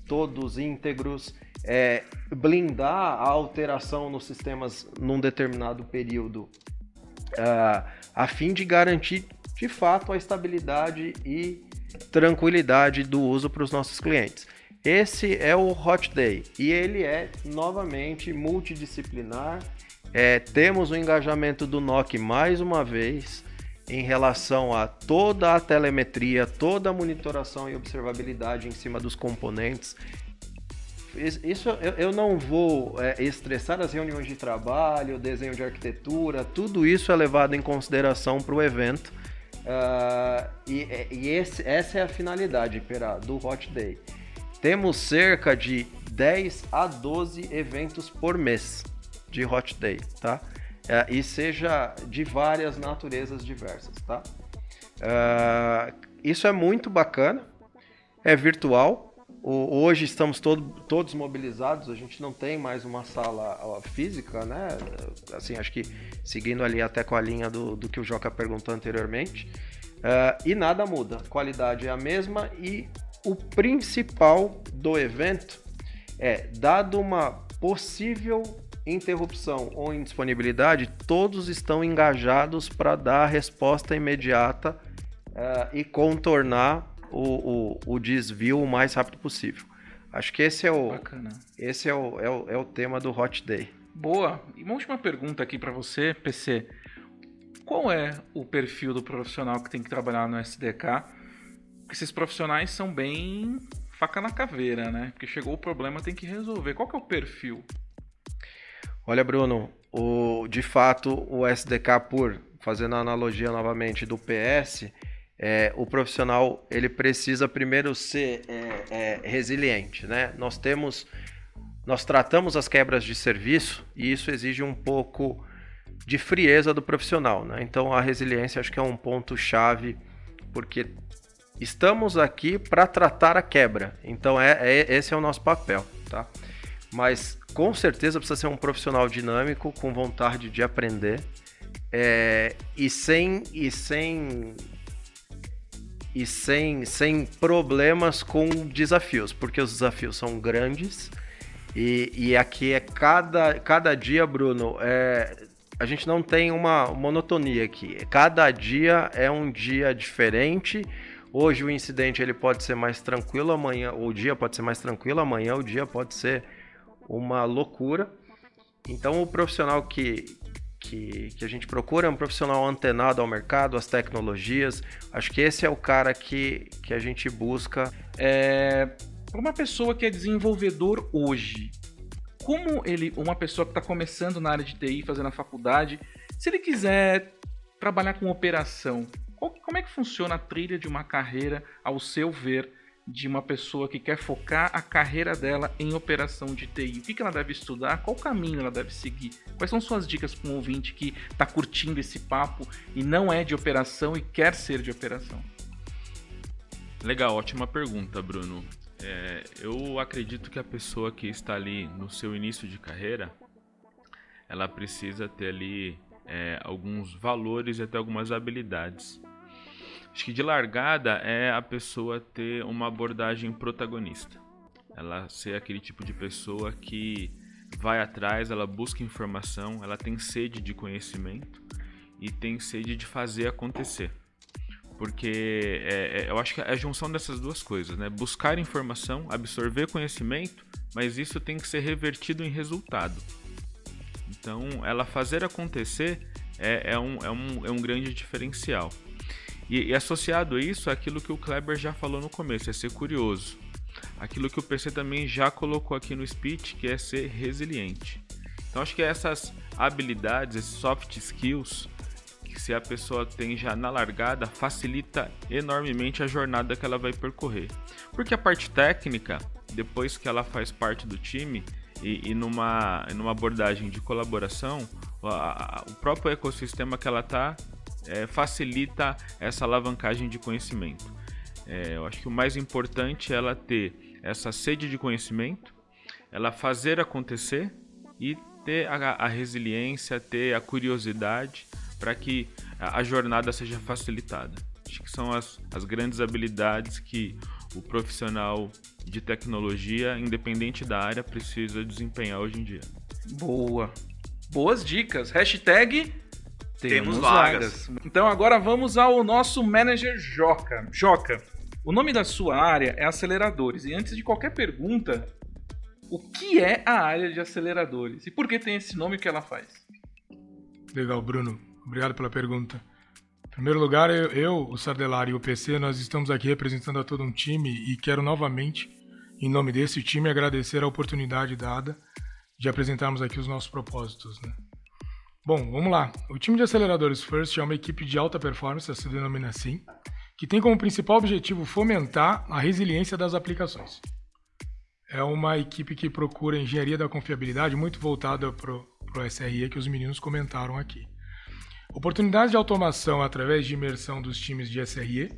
todos íntegros, é, blindar a alteração nos sistemas num determinado período, uh, a fim de garantir de fato a estabilidade e tranquilidade do uso para os nossos clientes. Esse é o Hot Day e ele é novamente multidisciplinar. É, temos o engajamento do NOC mais uma vez em relação a toda a telemetria, toda a monitoração e observabilidade em cima dos componentes. Isso eu, não vou é, estressar as reuniões de trabalho, desenho de arquitetura, tudo isso é levado em consideração para o evento. Uh, e, e esse, essa é a finalidade Pera, do Hot Day. Temos cerca de 10 a 12 eventos por mês de Hot Day, tá? É, e seja de várias naturezas diversas, tá? Uh, isso é muito bacana, é virtual. O, hoje estamos todo, todos mobilizados, a gente não tem mais uma sala física, né? Assim, acho que seguindo ali até com a linha do, do que o Joca perguntou anteriormente. Uh, e nada muda, qualidade é a mesma e o principal do evento é, dado uma possível interrupção ou indisponibilidade, todos estão engajados para dar a resposta imediata uh, e contornar o, o, o, desvio o mais rápido possível. Acho que esse é o, Bacana. esse é o, é o, é o tema do Hot Day. Boa. E uma última pergunta aqui para você, PC. Qual é o perfil do profissional que tem que trabalhar no SDK esses profissionais são bem faca na caveira, né? Porque chegou o problema, tem que resolver. Qual que é o perfil? Olha, Bruno, o, de fato, o SDK, por fazendo a analogia novamente do PS, é, o profissional ele precisa primeiro ser é, é, resiliente, né? Nós temos, nós tratamos as quebras de serviço e isso exige um pouco de frieza do profissional, né? Então a resiliência acho que é um ponto chave porque Estamos aqui para tratar a quebra. Então é, é, esse é o nosso papel, tá? Mas com certeza precisa ser um profissional dinâmico, com vontade de aprender é, e sem e sem e sem, sem problemas com desafios, porque os desafios são grandes e, e aqui é cada, cada dia, Bruno, é, a gente não tem uma monotonia aqui. Cada dia é um dia diferente Hoje o incidente ele pode ser mais tranquilo, amanhã o dia pode ser mais tranquilo, amanhã o dia pode ser uma loucura. Então o profissional que, que, que a gente procura é um profissional antenado ao mercado, às tecnologias. Acho que esse é o cara que, que a gente busca. É, uma pessoa que é desenvolvedor hoje, como ele, uma pessoa que está começando na área de TI, fazendo a faculdade, se ele quiser trabalhar com operação, Como é que funciona a trilha de uma carreira, ao seu ver, de uma pessoa que quer focar a carreira dela em operação de TI? O que, que ela deve estudar? Qual caminho ela deve seguir? Quais são suas dicas para um ouvinte que está curtindo esse papo e não é de operação e quer ser de operação? Legal, ótima pergunta, Bruno. É, eu acredito que a pessoa que está ali no seu início de carreira, ela precisa ter ali é, alguns valores e até algumas habilidades. Acho que de largada é a pessoa ter uma abordagem protagonista. Ela ser aquele tipo de pessoa que vai atrás, ela busca informação, ela tem sede de conhecimento e tem sede de fazer acontecer. Porque é, é, eu acho que é a junção dessas duas coisas, né? Buscar informação, absorver conhecimento, mas isso tem que ser revertido em resultado. Então, ela fazer acontecer é, é, um, é, um, é um grande diferencial. E, e associado a isso, é aquilo que o Kleber já falou no começo, é ser curioso. Aquilo que o PC também já colocou aqui no speech, que é ser resiliente. Então, acho que essas habilidades, esses soft skills, que se a pessoa tem já na largada, facilita enormemente a jornada que ela vai percorrer. Porque a parte técnica, depois que ela faz parte do time, e, e numa, numa abordagem de colaboração, a, a, o próprio ecossistema que ela está é, facilita essa alavancagem de conhecimento. É, eu acho que o mais importante é ela ter essa sede de conhecimento, ela fazer acontecer e ter a, a resiliência, ter a curiosidade para que a, jornada seja facilitada. Acho que são as, as grandes habilidades que o profissional de tecnologia, independente da área, precisa desempenhar hoje em dia. Boa. Boas dicas. Hashtag temos, vagas. vagas. Então agora vamos ao nosso manager Joca. Joca, o nome da sua área é aceleradores. E antes de qualquer pergunta, o que é a área de aceleradores? E por que tem esse nome que ela faz? Legal, Bruno. Obrigado pela pergunta. Primeiro lugar, eu, eu, o Sardelari e o PC, nós estamos aqui representando a todo um time e quero novamente, em nome desse time, agradecer a oportunidade dada de apresentarmos aqui os nossos propósitos. Né? Bom, vamos lá. O time de aceleradores First é uma equipe de alta performance, se denomina assim, que tem como principal objetivo fomentar a resiliência das aplicações. É uma equipe que procura engenharia da confiabilidade muito voltada para o SRE que os meninos comentaram aqui. Oportunidades de automação através de imersão dos times de SRE,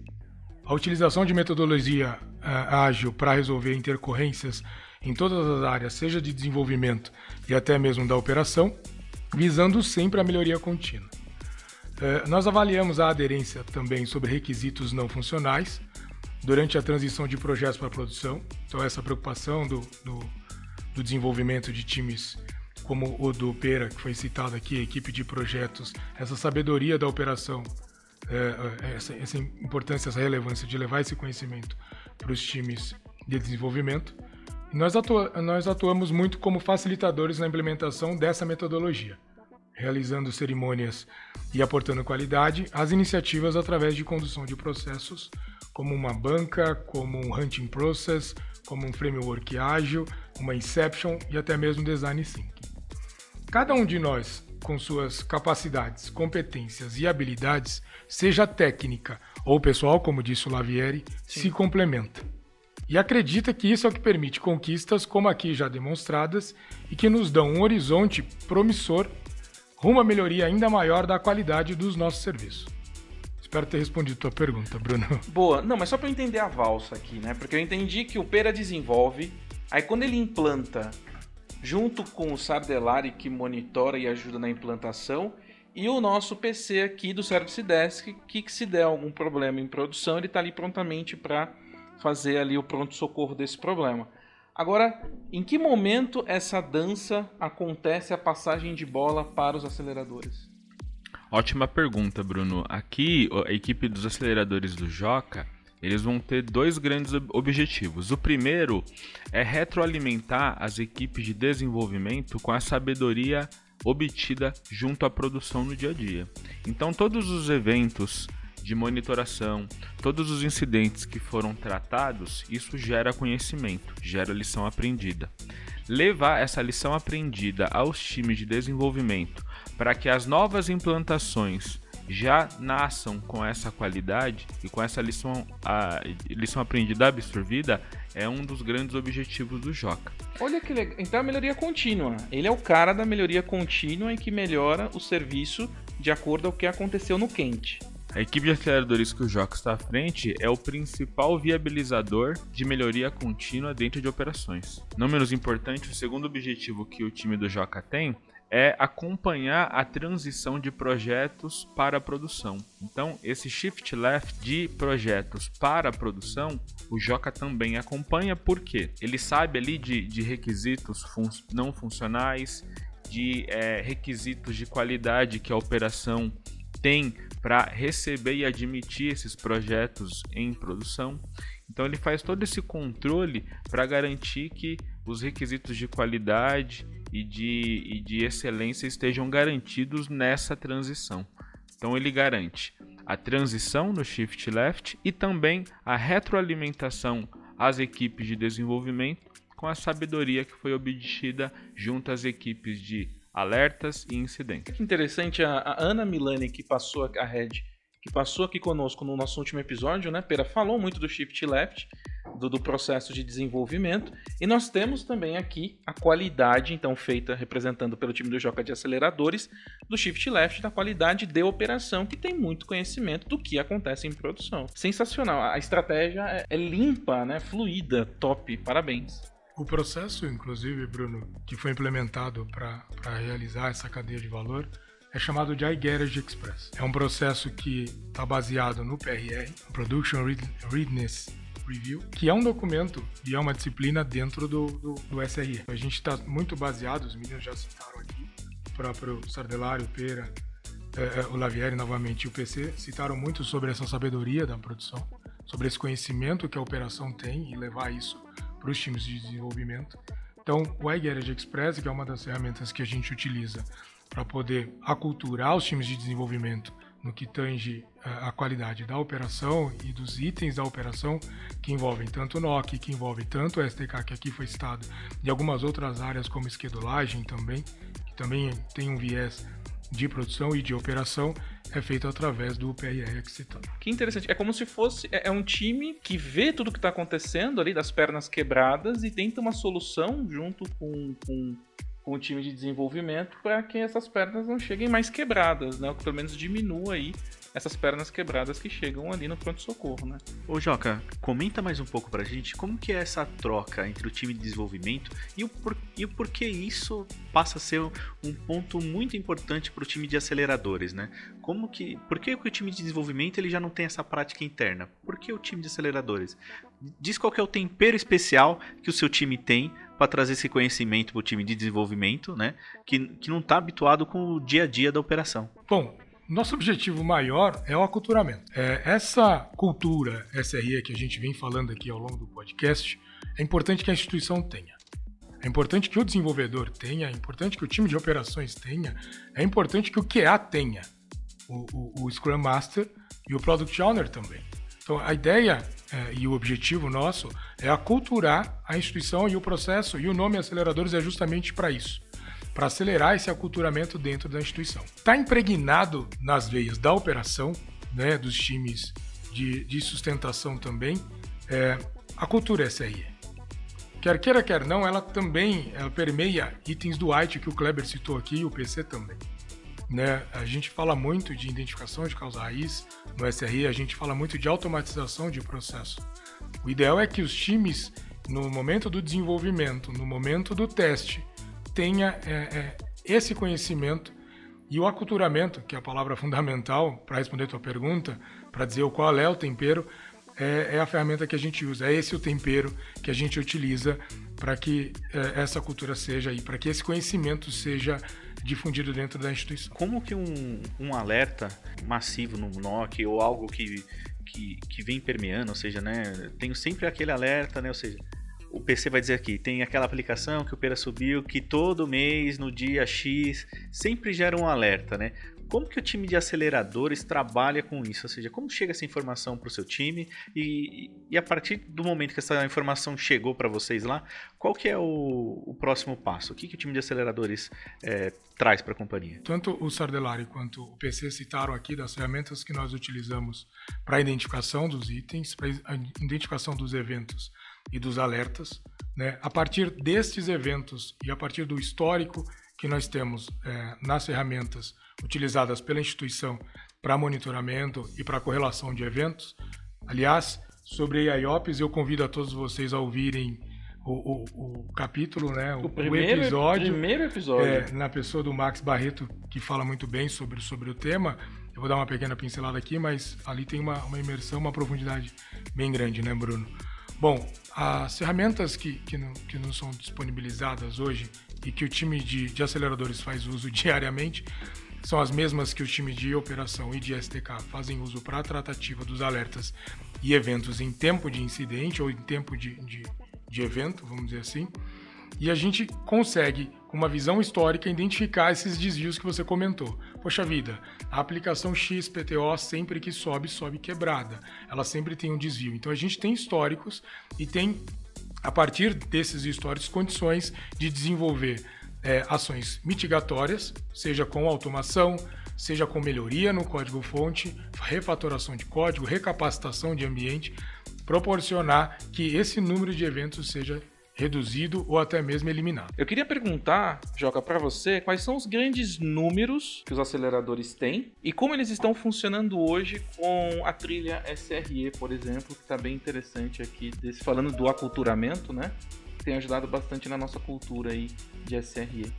a utilização de metodologia uh, ágil para resolver intercorrências em todas as áreas, seja de desenvolvimento e até mesmo da operação, visando sempre a melhoria contínua. É, nós avaliamos a aderência também sobre requisitos não funcionais durante a transição de projetos para produção. Então, essa preocupação do, do, do desenvolvimento de times como o do Pera, que foi citado aqui, a equipe de projetos, essa sabedoria da operação, é, é essa, essa importância, essa relevância de levar esse conhecimento para os times de desenvolvimento. Nós, atua nós atuamos muito como facilitadores na implementação dessa metodologia, realizando cerimônias e aportando qualidade às iniciativas através de condução de processos, como uma banca, como um hunting process, como um framework ágil, uma inception e até mesmo design thinking. Cada um de nós, com suas capacidades, competências e habilidades, seja técnica ou pessoal, como disse o Lavieri, Sim. se complementa e acredita que isso é o que permite conquistas como aqui já demonstradas e que nos dão um horizonte promissor rumo à melhoria ainda maior da qualidade dos nossos serviços. Espero ter respondido a tua pergunta, Bruno. Boa. Não, mas só para eu entender a valsa aqui, né? Porque eu entendi que o Pera desenvolve, aí quando ele implanta, junto com o Sardelari que monitora e ajuda na implantação, e o nosso PC aqui do Service Desk, que, que se der algum problema em produção, ele está ali prontamente para fazer ali o pronto-socorro desse problema. Agora, em que momento essa dança acontece a passagem de bola para os aceleradores? Ótima pergunta, Bruno. Aqui, a equipe dos aceleradores do Joca, eles vão ter dois grandes objetivos. O primeiro é retroalimentar as equipes de desenvolvimento com a sabedoria obtida junto à produção no dia a dia. Então, todos os eventos de monitoração, todos os incidentes que foram tratados, isso gera conhecimento, gera lição aprendida. Levar essa lição aprendida aos times de desenvolvimento para que as novas implantações já nasçam com essa qualidade e com essa lição, a, lição aprendida absorvida é um dos grandes objetivos do Joca. Olha que legal. Então a melhoria contínua. Ele é o cara da melhoria contínua e que melhora o serviço de acordo ao que aconteceu no quente. A equipe de aceleradores que o Joca está à frente é o principal viabilizador de melhoria contínua dentro de operações. Não menos importante, o segundo objetivo que o time do Joca tem é acompanhar a transição de projetos para a produção. Então, esse shift left de projetos para a produção, o Joca também acompanha, porque ele sabe ali de, de requisitos fun não funcionais, de é, requisitos de qualidade que a operação tem para receber e admitir esses projetos em produção. Então ele faz todo esse controle para garantir que os requisitos de qualidade e de, e de excelência estejam garantidos nessa transição. Então ele garante a transição no shift left e também a retroalimentação às equipes de desenvolvimento com a sabedoria que foi obtida junto às equipes de alertas e incidentes. Que interessante, a, a Ana Milani, que passou a Red, que passou aqui conosco no nosso último episódio, né, Pera, falou muito do Shift Left, do, do, processo de desenvolvimento, e nós temos também aqui a qualidade, então, feita, representando pelo time do Joca de Aceleradores, do Shift Left, da qualidade de operação, que tem muito conhecimento do que acontece em produção. Sensacional, a estratégia é, é limpa, né, fluida, top, parabéns. O processo, inclusive, Bruno, que foi implementado para realizar essa cadeia de valor, é chamado de iGarage Express. É um processo que está baseado no PRR, Production Readiness Review, que é um documento e é uma disciplina dentro do, do, do SRE. A gente está muito baseado, os meninos já citaram aqui, o próprio Sardelário, Pera, é, o Lavieri novamente e o PC citaram muito sobre essa sabedoria da produção, sobre esse conhecimento que a operação tem e levar isso para os times de desenvolvimento. Então, o iGarage Express, que é uma das ferramentas que a gente utiliza para poder aculturar os times de desenvolvimento no que tange eh, a qualidade da operação e dos itens da operação, que envolvem tanto o NOC, que envolve tanto o SDK que aqui foi citado, e algumas outras áreas como esquedulagem também, que também tem um viés de produção e de operação é feito através do PRR Excitando. Que interessante. É como se fosse é, é um time que vê tudo que está acontecendo ali das pernas quebradas e tenta uma solução junto com, com, com o time de desenvolvimento para que essas pernas não cheguem mais quebradas, né? Ou que pelo menos diminua aí essas pernas quebradas que chegam ali no pronto-socorro, né? Ô Joca, comenta mais um pouco pra gente como que é essa troca entre o time de desenvolvimento e o, por, e o porquê isso passa a ser um ponto muito importante para o time de aceleradores, né? Como que, por que o time de desenvolvimento ele já não tem essa prática interna? Por que o time de aceleradores? Diz qual é o tempero especial que o seu time tem para trazer esse conhecimento para o time de desenvolvimento, né? Que, que não está habituado com o dia a dia da operação. Bom, nosso objetivo maior é o aculturamento. É, essa cultura SRE que a gente vem falando aqui ao longo do podcast, é importante que a instituição tenha. É importante que o desenvolvedor tenha, é importante que o time de operações tenha, é importante que o QA tenha, o, o, o Scrum Master e o Product Owner também. Então, a ideia é, e o objetivo nosso é aculturar a instituição e o processo, e o nome Aceleradores é justamente para isso para acelerar esse aculturamento dentro da instituição. Está impregnado nas veias da operação, né, dos times de, de sustentação também, é, a cultura SRE. Quer queira, quer não, ela também ela permeia itens do IT que o Kleber citou aqui e o PC também. Né? A gente fala muito de identificação de causa raiz no SRE, a gente fala muito de automatização de processo. O ideal é que os times, no momento do desenvolvimento, no momento do teste, tenha é, é, esse conhecimento e o aculturamento, que é a palavra fundamental para responder a tua pergunta, para dizer o qual é o tempero, é, é, a ferramenta que a gente usa. É esse o tempero que a gente utiliza para que é, essa cultura seja e para que esse conhecimento seja difundido dentro da instituição. Como que um, um alerta massivo no NOC ou algo que, que, que vem permeando, ou seja, né, tenho sempre aquele alerta, né, ou seja, o PC vai dizer aqui, tem aquela aplicação que o Pera subiu, que todo mês, no dia X, sempre gera um alerta, né? como que o time de aceleradores trabalha com isso? Ou seja, como chega essa informação para o seu time e, e, a partir do momento que essa informação chegou para vocês lá, qual que é o, o, próximo passo? O que, que o time de aceleradores é, traz para a companhia? Tanto o Sardelari quanto o PC citaram aqui das ferramentas que nós utilizamos para a identificação dos itens, para a identificação dos eventos e dos alertas. Né? A partir destes eventos e a partir do histórico que nós temos é, nas ferramentas utilizadas pela instituição para monitoramento e para correlação de eventos. Aliás, sobre IOPS, eu convido a todos vocês a ouvirem o, o, o capítulo, né, o, o primeiro, episódio, primeiro episódio. É, na pessoa do Max Barreto, que fala muito bem sobre, sobre o tema. Eu vou dar uma pequena pincelada aqui, mas ali tem uma, uma imersão, uma profundidade bem grande, né, Bruno? Bom, as ferramentas que, que, não, que não são disponibilizadas hoje e que o time de, de aceleradores faz uso diariamente são as mesmas que o time de operação e de STK fazem uso para a tratativa dos alertas e eventos em tempo de incidente ou em tempo de, de, de evento, vamos dizer assim. E a gente consegue, com uma visão histórica, identificar esses desvios que você comentou. Poxa vida, a aplicação XPTO sempre que sobe, sobe quebrada. Ela sempre tem um desvio. Então a gente tem históricos e tem a partir desses históricos, condições de desenvolver é, ações mitigatórias, seja com automação, seja com melhoria no código-fonte, refatoração de código, recapacitação de ambiente, proporcionar que esse número de eventos seja reduzido ou até mesmo eliminado. Eu queria perguntar, Joca, para você, quais são os grandes números que os aceleradores têm e como eles estão funcionando hoje com a trilha SRE, por exemplo, que está bem interessante aqui, desse, falando do aculturamento, né? Tem ajudado bastante na nossa cultura aí de SRE.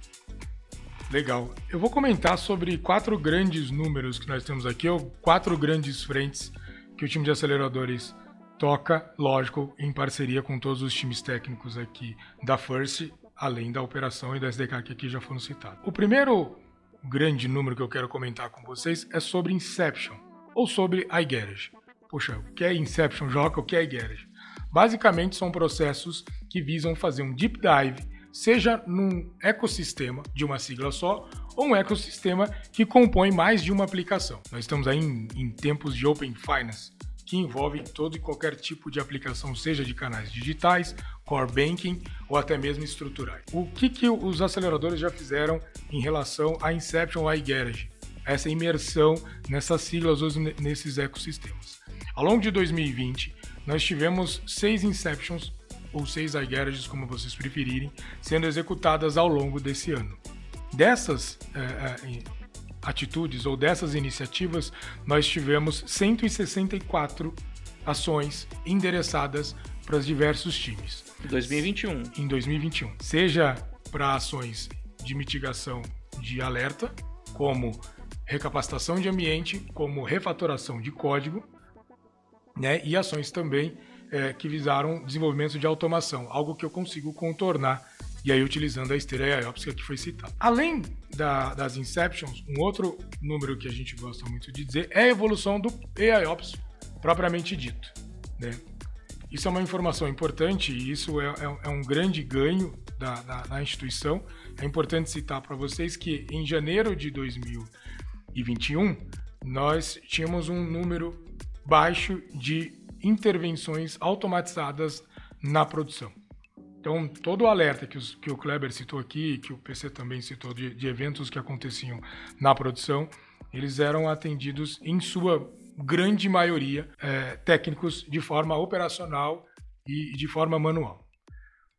Legal. Eu vou comentar sobre quatro grandes números que nós temos aqui, ou quatro grandes frentes que o time de aceleradores toca, lógico, em parceria com todos os times técnicos aqui da First, além da operação e da SDK que aqui já foram citados. O primeiro grande número que eu quero comentar com vocês é sobre Inception, ou sobre iGarage. Poxa, o que é Inception, Joca? O que é iGarage? Basicamente são processos que visam fazer um deep dive, seja num ecossistema de uma sigla só, ou um ecossistema que compõe mais de uma aplicação. Nós estamos aí em, em tempos de Open Finance, que envolvem todo e qualquer tipo de aplicação, seja de canais digitais, core banking ou até mesmo estruturais. O que, que os aceleradores já fizeram em relação a Inception iGarage? Essa imersão nessas siglas ou nesses ecossistemas. Ao longo de 2020, nós tivemos seis Inceptions ou seis iGarages, como vocês preferirem, sendo executadas ao longo desse ano. Dessas é, é, atitudes ou dessas iniciativas, nós tivemos 164 ações endereçadas para os diversos times. 2021. Em 2021. Seja para ações de mitigação de alerta, como recapacitação de ambiente, como refatoração de código, né? e ações também é, que visaram desenvolvimento de automação, algo que eu consigo contornar e aí utilizando a esteira IOPS que foi citada. Além da, das Inceptions, um outro número que a gente gosta muito de dizer é a evolução do AIOps propriamente dito. Né? Isso é uma informação importante e isso é, é, é um grande ganho da, da, da, instituição. É importante citar para vocês que em janeiro de 2021 nós tínhamos um número baixo de intervenções automatizadas na produção. Então, todo o alerta que, os, que o Kleber citou aqui, que o PC também citou, de, de, eventos que aconteciam na produção, eles eram atendidos, em sua grande maioria, é, técnicos de forma operacional e de forma manual.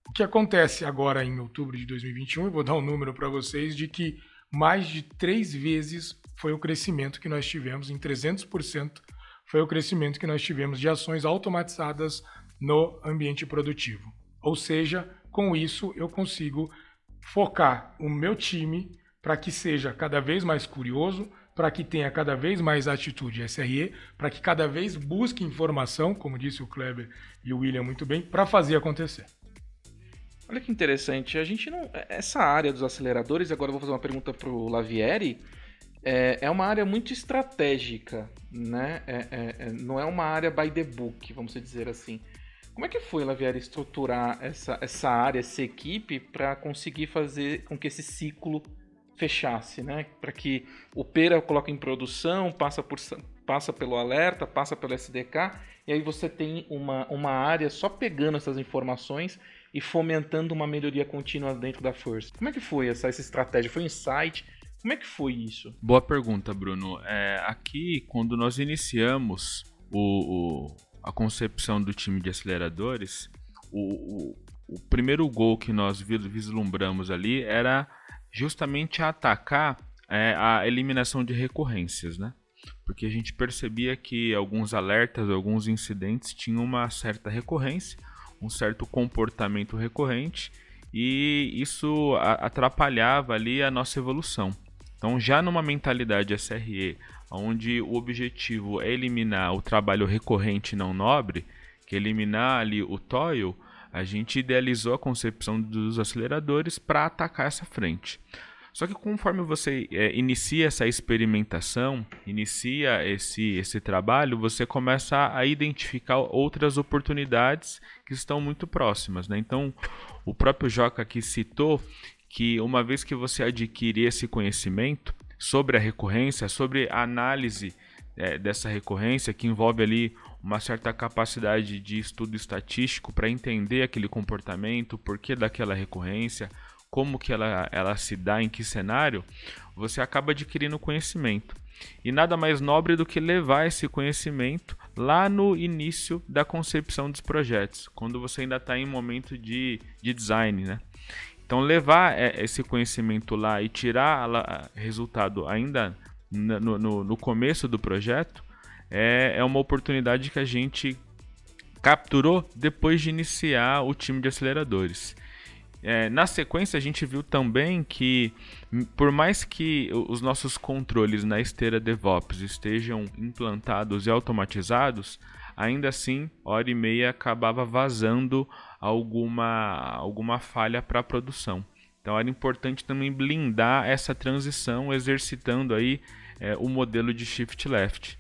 O que acontece agora em outubro de 2021, eu vou dar um número para vocês, de que mais de três vezes foi o crescimento que nós tivemos, em 300% foi o crescimento que nós tivemos de ações automatizadas no ambiente produtivo. Ou seja, com isso eu consigo focar o meu time para que seja cada vez mais curioso, para que tenha cada vez mais atitude SRE, para que cada vez busque informação, como disse o Kleber e o William muito bem, para fazer acontecer. Olha que interessante, a gente não. Essa área dos aceleradores, agora eu vou fazer uma pergunta para o Lavieri. É, é, uma área muito estratégica, né? É, é, é, não é uma área by the book, vamos dizer assim. Como é que foi, Laviera, estruturar essa, essa área, essa equipe, para conseguir fazer com que esse ciclo fechasse, né? Para que o Pera coloque em produção, passa, por, passa pelo alerta, passa pelo SDK, e aí você tem uma, uma área só pegando essas informações e fomentando uma melhoria contínua dentro da First. Como é que foi essa, essa estratégia? Foi insight? Como é que foi isso? Boa pergunta, Bruno. É, aqui, quando nós iniciamos o, o, a concepção do time de aceleradores, o, o, o primeiro gol que nós vislumbramos ali era justamente atacar é, a eliminação de recorrências, né? Porque a gente percebia que alguns alertas, alguns incidentes tinham uma certa recorrência, um certo comportamento recorrente e isso atrapalhava ali a nossa evolução. Então, já numa mentalidade SRE, onde o objetivo é eliminar o trabalho recorrente não nobre, que é eliminar ali o toil, a gente idealizou a concepção dos aceleradores para atacar essa frente. Só que conforme você é, inicia essa experimentação, inicia esse, esse trabalho, você começa a identificar outras oportunidades que estão muito próximas. Né? Então, o próprio Joca aqui citou que uma vez que você adquire esse conhecimento sobre a recorrência, sobre a análise é, dessa recorrência, que envolve ali uma certa capacidade de estudo estatístico para entender aquele comportamento, o porquê daquela recorrência, como que ela, ela se dá, em que cenário, você acaba adquirindo conhecimento. E nada mais nobre do que levar esse conhecimento lá no início da concepção dos projetos, quando você ainda está em momento de, de design, né? Então, levar é, esse conhecimento lá e tirar resultado ainda no, no, no começo do projeto é, é uma oportunidade que a gente capturou depois de iniciar o time de aceleradores. É, na sequência, a gente viu também que, por mais que os nossos controles na esteira DevOps estejam implantados e automatizados, ainda assim, hora e meia acabava vazando alguma, alguma falha para a produção. Então era importante também blindar essa transição, exercitando aí é, o modelo de shift left.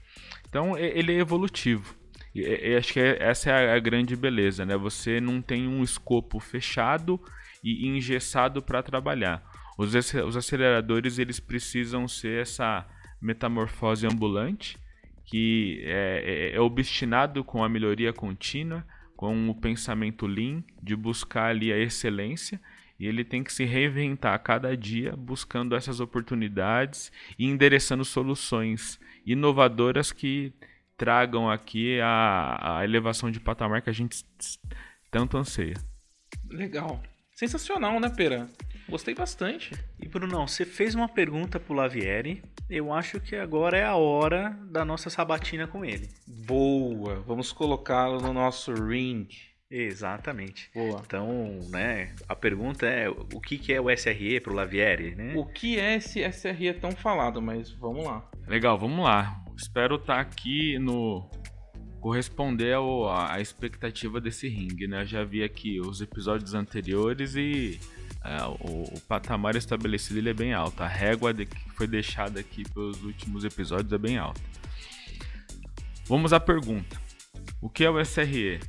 Então ele é evolutivo. E, acho que é, essa é a, grande beleza, né? Você não tem um escopo fechado e engessado para trabalhar. Os, os aceleradores eles precisam ser essa metamorfose ambulante que é, é, é obstinado com a melhoria contínua, com o pensamento lean, de buscar ali a excelência, e ele tem que se reinventar a cada dia, buscando essas oportunidades e endereçando soluções inovadoras que tragam aqui a, a elevação de patamar que a gente tanto anseia. Legal. Sensacional, né, Pera? Gostei bastante. E Brunão, você fez uma pergunta pro Lavieri. Eu acho que agora é a hora da nossa sabatina com ele. Boa! Vamos colocá-lo no nosso ring. Exatamente. Boa. Então, né, a pergunta é o que, que é o SRE pro Lavieri, né? O que é esse SRE tão falado, mas vamos lá. Legal, vamos lá. Espero estar tá aqui no corresponder ao, à expectativa desse ringue, né? Eu já vi aqui os episódios anteriores e é, o, o, patamar estabelecido ele é bem alto. A régua de, que foi deixada aqui pelos últimos episódios é bem alta. Vamos à pergunta. O que é o SRE?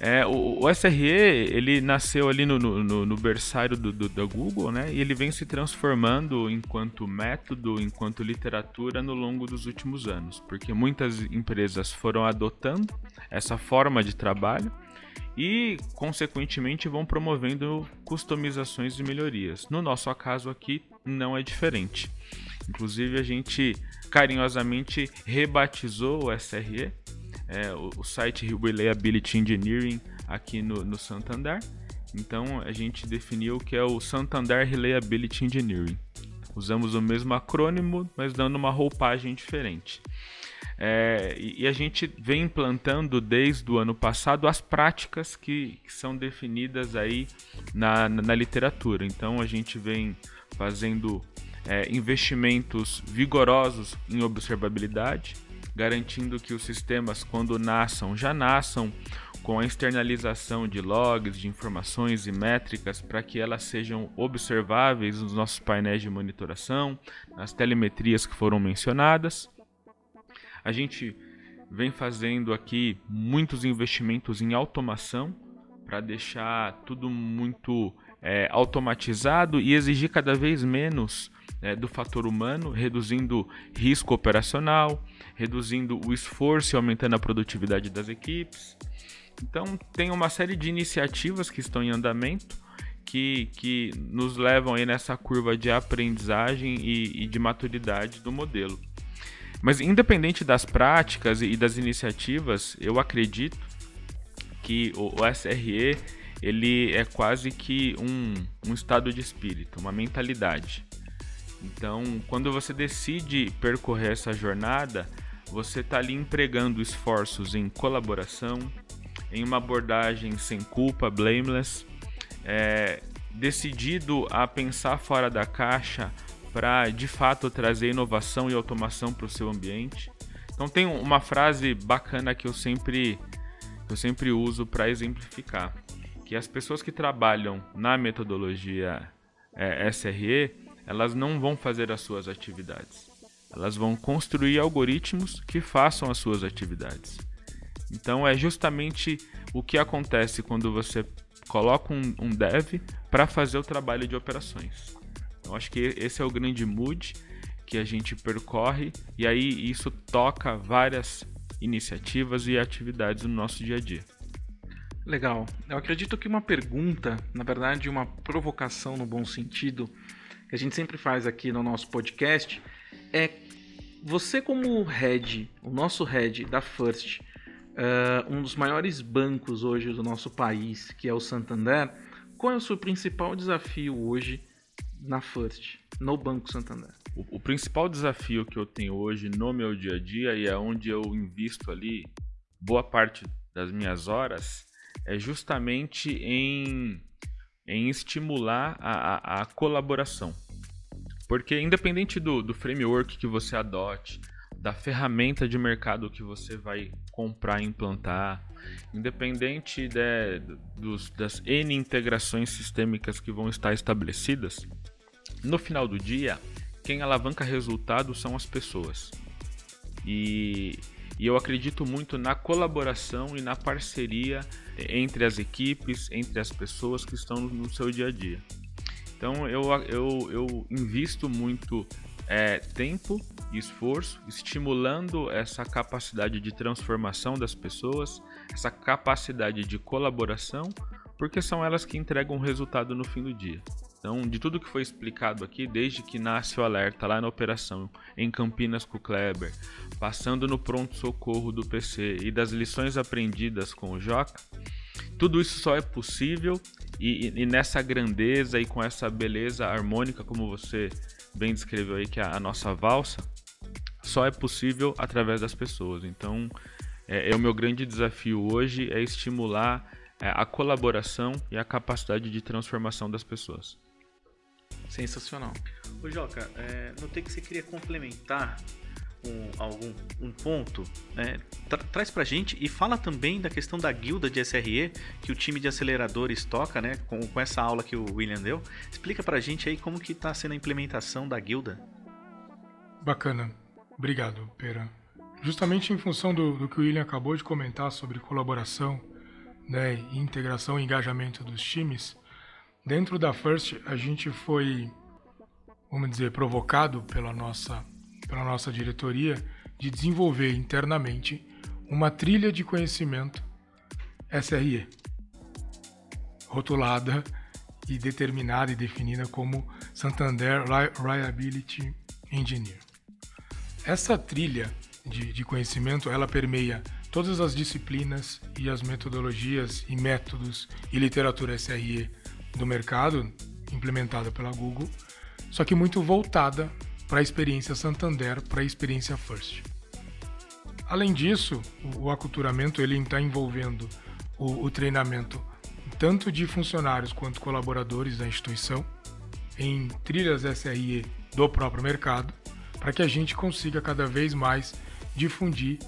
É, o, o, SRE ele nasceu ali no, no, no berçário do, do, da Google, né? E ele vem se transformando enquanto método, enquanto literatura no longo dos últimos anos, porque muitas empresas foram adotando essa forma de trabalho e, consequentemente, vão promovendo customizações e melhorias. No nosso caso aqui, não é diferente. Inclusive, a gente carinhosamente rebatizou o SRE, é, o, site Reliability Engineering aqui no, no Santander. Então, a gente definiu que é o Santander Reliability Engineering. Usamos o mesmo acrônimo, mas dando uma roupagem diferente. É, e, a gente vem implantando desde o ano passado as práticas que, que são definidas aí na, na, na, literatura. Então a gente vem fazendo é, investimentos vigorosos em observabilidade, garantindo que os sistemas, quando nasçam, já nasçam com a externalização de logs, de informações e métricas para que elas sejam observáveis nos nossos painéis de monitoração, nas telemetrias que foram mencionadas. A gente vem fazendo aqui muitos investimentos em automação para deixar tudo muito é, automatizado e exigir cada vez menos é, do fator humano, reduzindo risco operacional, reduzindo o esforço e aumentando a produtividade das equipes. Então, tem uma série de iniciativas que estão em andamento que, que nos levam aí nessa curva de aprendizagem e, e de maturidade do modelo. Mas, independente das práticas e das iniciativas, eu acredito que o, SRE ele é quase que um, um estado de espírito, uma mentalidade. Então, quando você decide percorrer essa jornada, você está ali empregando esforços em colaboração, em uma abordagem sem culpa, blameless, é, decidido a pensar fora da caixa para de fato trazer inovação e automação para o seu ambiente. Então tem uma frase bacana que eu sempre eu sempre uso para exemplificar, que as pessoas que trabalham na metodologia é, SRE, elas não vão fazer as suas atividades. Elas vão construir algoritmos que façam as suas atividades. Então é justamente o que acontece quando você coloca um, um dev para fazer o trabalho de operações. Eu acho que esse é o grande mood que a gente percorre e aí isso toca várias iniciativas e atividades no nosso dia a dia. Legal. Eu acredito que uma pergunta, na verdade, uma provocação no bom sentido, que a gente sempre faz aqui no nosso podcast, é você como head, o nosso head da First, uh, um dos maiores bancos hoje do nosso país, que é o Santander, qual é o seu principal desafio hoje na First, no Banco Santander? O, o, principal desafio que eu tenho hoje no meu dia a dia e é onde eu invisto ali boa parte das minhas horas é justamente em, em estimular a, a, a colaboração. Porque independente do, do framework que você adote, da ferramenta de mercado que você vai comprar e implantar, independente de, dos, das N integrações sistêmicas que vão estar estabelecidas, no final do dia, quem alavanca resultado são as pessoas. E, e eu acredito muito na colaboração e na parceria entre as equipes, entre as pessoas que estão no seu dia a dia. Então eu, eu, eu invisto muito é, tempo e esforço, estimulando essa capacidade de transformação das pessoas, essa capacidade de colaboração, porque são elas que entregam o resultado no fim do dia. Então, de tudo que foi explicado aqui, desde que nasce o alerta lá na operação em Campinas com o Kleber, passando no pronto-socorro do PC e das lições aprendidas com o Joca, tudo isso só é possível e, e, nessa grandeza e com essa beleza harmônica, como você bem descreveu aí, que é a nossa valsa, só é possível através das pessoas. Então, é, é o meu grande desafio hoje é estimular é, a colaboração e a capacidade de transformação das pessoas. Sensacional. Ô Joca, é, notei que você queria complementar um, algum um ponto, né? Tra traz pra gente e fala também da questão da guilda de SRE que o time de aceleradores toca, né? Com, com essa aula que o William deu. Explica pra gente aí como que tá sendo a implementação da guilda. Bacana. Obrigado, Pera. Justamente em função do, do que o William acabou de comentar sobre colaboração, né, integração e engajamento dos times, dentro da First a gente foi, vamos dizer, provocado pela nossa pela nossa diretoria de desenvolver internamente uma trilha de conhecimento SRE, rotulada e determinada e definida como Santander Reliability Engineer. Essa trilha de, de conhecimento ela permeia todas as disciplinas e as metodologias e métodos e literatura SRE do mercado implementada pela Google, só que muito voltada para a experiência Santander, para a experiência First. Além disso, o aculturamento ele está envolvendo o, o treinamento tanto de funcionários quanto colaboradores da instituição em trilhas SRE do próprio mercado, para que a gente consiga cada vez mais difundir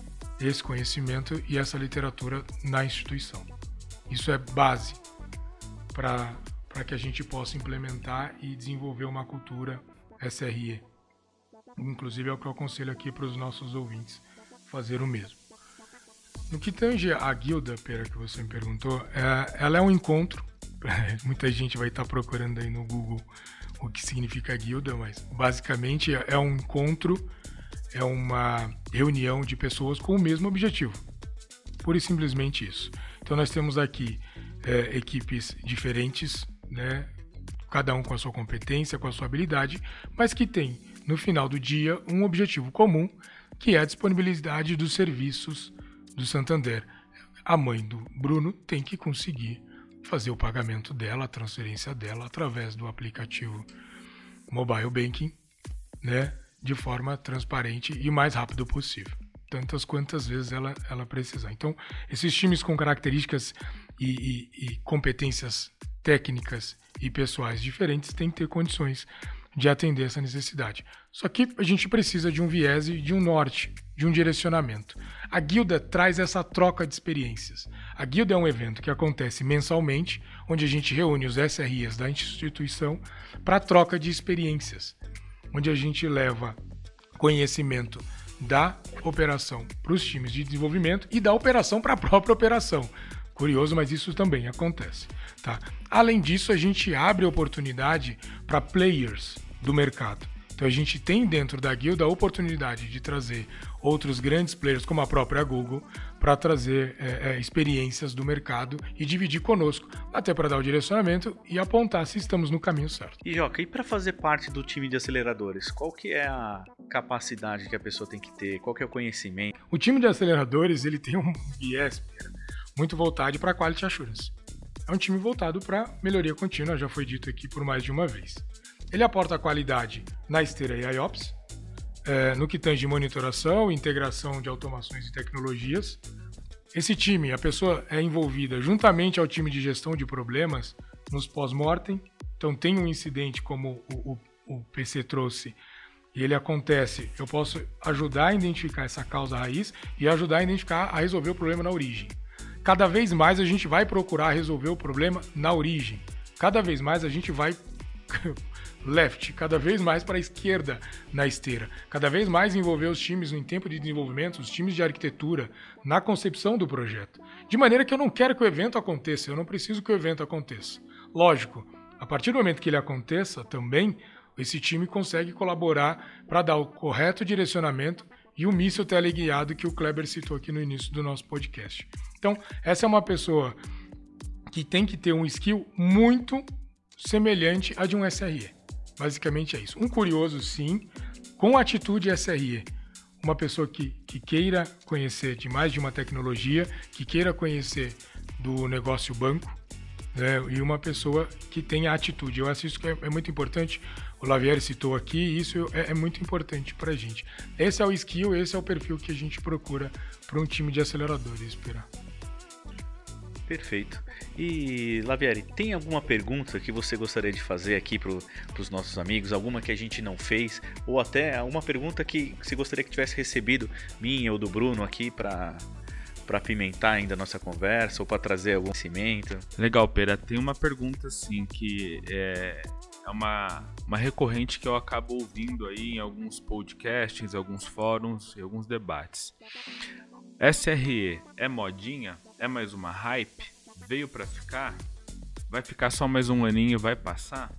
esse conhecimento e essa literatura na instituição. Isso é base para que a gente possa implementar e desenvolver uma cultura SRE. Inclusive é o que eu aconselho aqui para os nossos ouvintes fazer o mesmo. No que tange a guilda, Pera, que você me perguntou, é, ela é um encontro, muita gente vai estar procurando aí no Google o que significa guilda, mas basicamente é um encontro, é uma reunião de pessoas com o mesmo objetivo. Pura e simplesmente isso. Então nós temos aqui é, equipes diferentes, né? cada um com a sua competência, com a sua habilidade, mas que tem, no final do dia, um objetivo comum, que é a disponibilidade dos serviços do Santander. A mãe do Bruno tem que conseguir fazer o pagamento dela, a transferência dela, através do aplicativo Mobile Banking, né, de forma transparente e mais rápido possível. Tantas quantas vezes ela, ela precisar. Então, esses times com características e, e, e competências técnicas e pessoais diferentes têm que ter condições de atender essa necessidade. Só que a gente precisa de um viés e de um norte, de um direcionamento. A guilda traz essa troca de experiências. A guilda é um evento que acontece mensalmente, onde a gente reúne os SRIs da instituição para troca de experiências, onde a gente leva conhecimento da operação para os times de desenvolvimento e da operação para a própria operação. Curioso, mas isso também acontece. Tá? Além disso, a gente abre oportunidade para players do mercado. Então a gente tem dentro da guilda a oportunidade de trazer outros grandes players, como a própria Google, para trazer é, é, experiências do mercado e dividir conosco, até para dar o direcionamento e apontar se estamos no caminho certo. E Joca, e para fazer parte do time de aceleradores, qual que é a capacidade que a pessoa tem que ter? Qual que é o conhecimento? O time de aceleradores ele tem um viés muito voltado para quality assurance. É um time voltado para melhoria contínua, já foi dito aqui por mais de uma vez. Ele aporta qualidade na esteira IOPS, é, no que tange monitoração, integração de automações e tecnologias. Esse time, a pessoa é envolvida juntamente ao time de gestão de problemas nos pós-mortem. Então, tem um incidente como o, o, o PC trouxe e ele acontece, eu posso ajudar a identificar essa causa raiz e ajudar a identificar, a resolver o problema na origem. Cada vez mais a gente vai procurar resolver o problema na origem. Cada vez mais a gente vai left, cada vez mais para a esquerda na esteira. Cada vez mais envolver os times em tempo de desenvolvimento, os times de arquitetura, na concepção do projeto. De maneira que eu não quero que o evento aconteça, eu não preciso que o evento aconteça. Lógico, a partir do momento que ele aconteça também, esse time consegue colaborar para dar o correto direcionamento e o míssil teleguiado que o Kleber citou aqui no início do nosso podcast. Então, essa é uma pessoa que tem que ter um skill muito semelhante a de um SRE. Basicamente é isso. Um curioso, sim, com atitude SRE. Uma pessoa que, que queira conhecer de mais de uma tecnologia, que queira conhecer do negócio banco, né, e uma pessoa que tenha atitude. Eu acho isso que é, é muito importante o Lavieri citou aqui, isso é, é muito importante para a gente. Esse é o skill, esse é o perfil que a gente procura para um time de aceleradores, esperar. Perfeito. E, Lavieri, tem alguma pergunta que você gostaria de fazer aqui para os nossos amigos? Alguma que a gente não fez? Ou até uma pergunta que você gostaria que tivesse recebido, minha ou do Bruno, aqui para para apimentar ainda a nossa conversa ou para trazer algum conhecimento? Legal, Pera. Tem uma pergunta assim que é, é uma, uma recorrente que eu acabo ouvindo aí em alguns podcasts, alguns fóruns e alguns debates. SRE é modinha? É mais uma hype? Veio para ficar? Vai ficar só mais um aninho vai passar?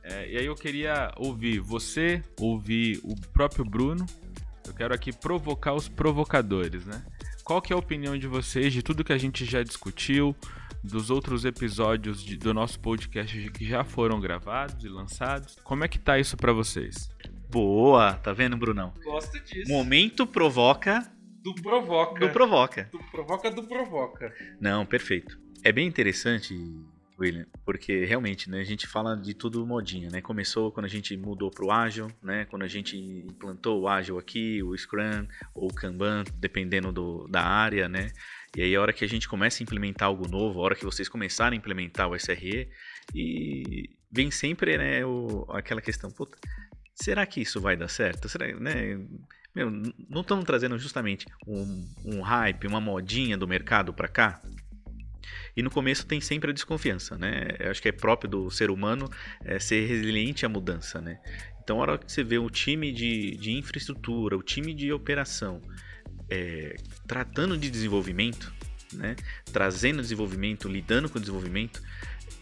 É, e aí eu queria ouvir você, ouvir o próprio Bruno. Eu quero aqui provocar os provocadores, né? Qual que é a opinião de vocês de tudo que a gente já discutiu, dos outros episódios de, do nosso podcast que já foram gravados e lançados? Como é que tá isso para vocês? Boa, tá vendo, Brunão? Gosto disso. Momento provoca do provoca. do provoca. Do provoca do provoca. Não, perfeito. É bem interessante, William, porque realmente, né, a gente fala de tudo modinha, né? Começou quando a gente mudou pro ágil, né? Quando a gente implantou o ágil aqui, o Scrum ou o Kanban, dependendo do, da área, né? E aí a hora que a gente começa a implementar algo novo, a hora que vocês começarem a implementar o SRE, e vem sempre, né, o, aquela questão, puta, será que isso vai dar certo? Será, né? Meu, não estamos trazendo justamente um, um hype, uma modinha do mercado para cá? E no começo tem sempre a desconfiança, né? Eu acho que é próprio do ser humano é, ser resiliente à mudança, né? Então, a hora que você vê o time de, de infraestrutura, o time de operação é, tratando de desenvolvimento, né? trazendo desenvolvimento, lidando com desenvolvimento,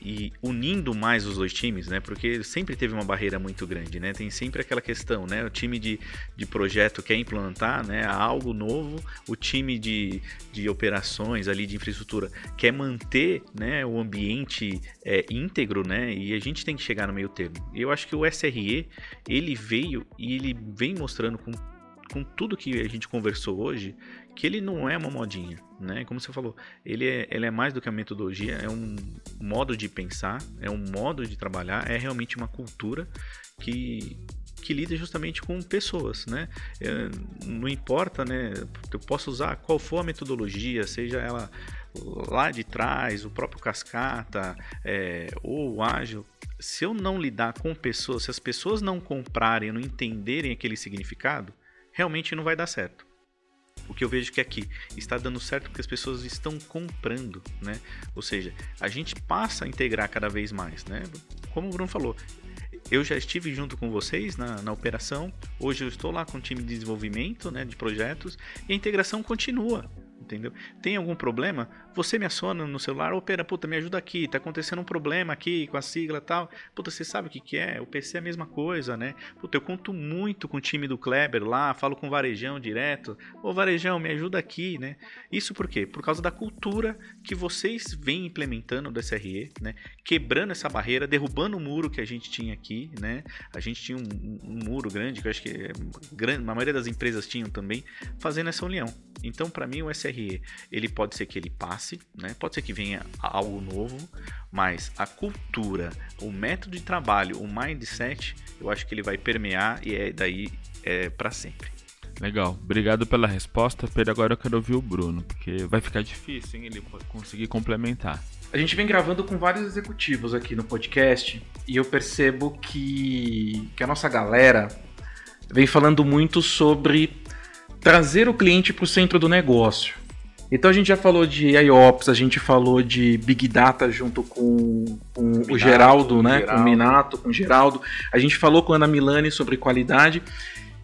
e unindo mais os dois times, né? Porque sempre teve uma barreira muito grande, né? Tem sempre aquela questão, né? O time de, de projeto quer implantar né, algo novo, o time de, de operações ali de infraestrutura quer manter né, o ambiente é, íntegro, né? E a gente tem que chegar no meio termo. Eu acho que o SRE, ele veio e ele vem mostrando com com tudo que a gente conversou hoje, que ele não é uma modinha, né? Como você falou, ele é, ele é mais do que uma metodologia, é um modo de pensar, é um modo de trabalhar, é realmente uma cultura que que lida justamente com pessoas, né? É, não importa, né? Eu posso usar qual for a metodologia, seja ela lá de trás, o próprio cascata é, ou ágil. Se eu não lidar com pessoas, se as pessoas não comprarem, não entenderem aquele significado, realmente não vai dar certo. O que eu vejo que aqui está dando certo porque as pessoas estão comprando, né? Ou seja, a gente passa a integrar cada vez mais, né? Como o Bruno falou, eu já estive junto com vocês na, na operação, hoje eu estou lá com o time de desenvolvimento, né, de projetos, e a integração continua entendeu? Tem algum problema? Você me aciona no celular, opera, puta, me ajuda aqui, tá acontecendo um problema aqui com a sigla tal. Puta, você sabe o que, que é? O PC é a mesma coisa, né? Puta, eu conto muito com o time do Kleber lá, falo com o Varejão direto. Ô Varejão, me ajuda aqui, né? Isso por quê? Por causa da cultura que vocês vêm implementando do SRE, né? Quebrando essa barreira, derrubando o muro que a gente tinha aqui, né? A gente tinha um, um muro grande, que eu acho que a maioria das empresas tinham também, fazendo essa união. Então, para mim, o SRE, ele pode ser que ele passe, né? pode ser que venha algo novo, mas a cultura, o método de trabalho, o mindset, eu acho que ele vai permear e é daí é para sempre. Legal, obrigado pela resposta. Pedro, agora eu quero ouvir o Bruno, porque vai ficar difícil hein, ele conseguir complementar. A gente vem gravando com vários executivos aqui no podcast e eu percebo que, que a nossa galera vem falando muito sobre trazer o cliente para o centro do negócio. Então a gente já falou de IOPS, a gente falou de Big Data junto com, com Minato, o Geraldo, né? Geraldo. Com o Minato, com o Geraldo. A gente falou com a Ana Milani sobre qualidade.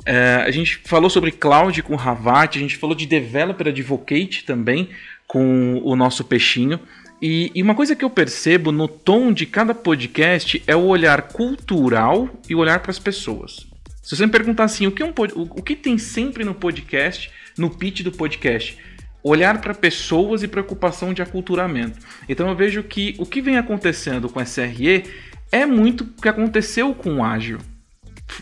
É, a gente falou sobre cloud com o Ravat, a gente falou de Developer Advocate também com o nosso peixinho. E, e, uma coisa que eu percebo no tom de cada podcast é o olhar cultural e o olhar para as pessoas. Se você me perguntar assim, o que, um, o, que tem sempre no podcast, no pitch do podcast? Olhar para pessoas e preocupação de aculturamento. Então eu vejo que o que vem acontecendo com SRE é muito o que aconteceu com o Ágil.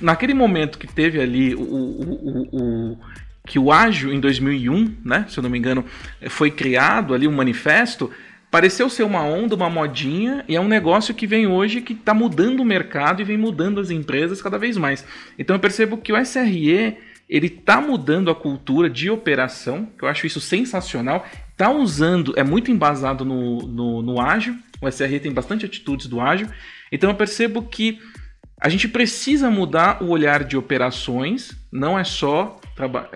Naquele momento que teve ali o, o, o, o que o Ágil em 2001, né, se eu não me engano, foi criado ali um manifesto, pareceu ser uma onda, uma modinha, e é um negócio que vem hoje que está mudando o mercado e vem mudando as empresas cada vez mais. Então eu percebo que o SRE ele está mudando a cultura de operação, que eu acho isso sensacional. Está usando, é muito embasado no, no, no ágil, o SRE tem bastante atitudes do ágil. Então eu percebo que a gente precisa mudar o olhar de operações, não é só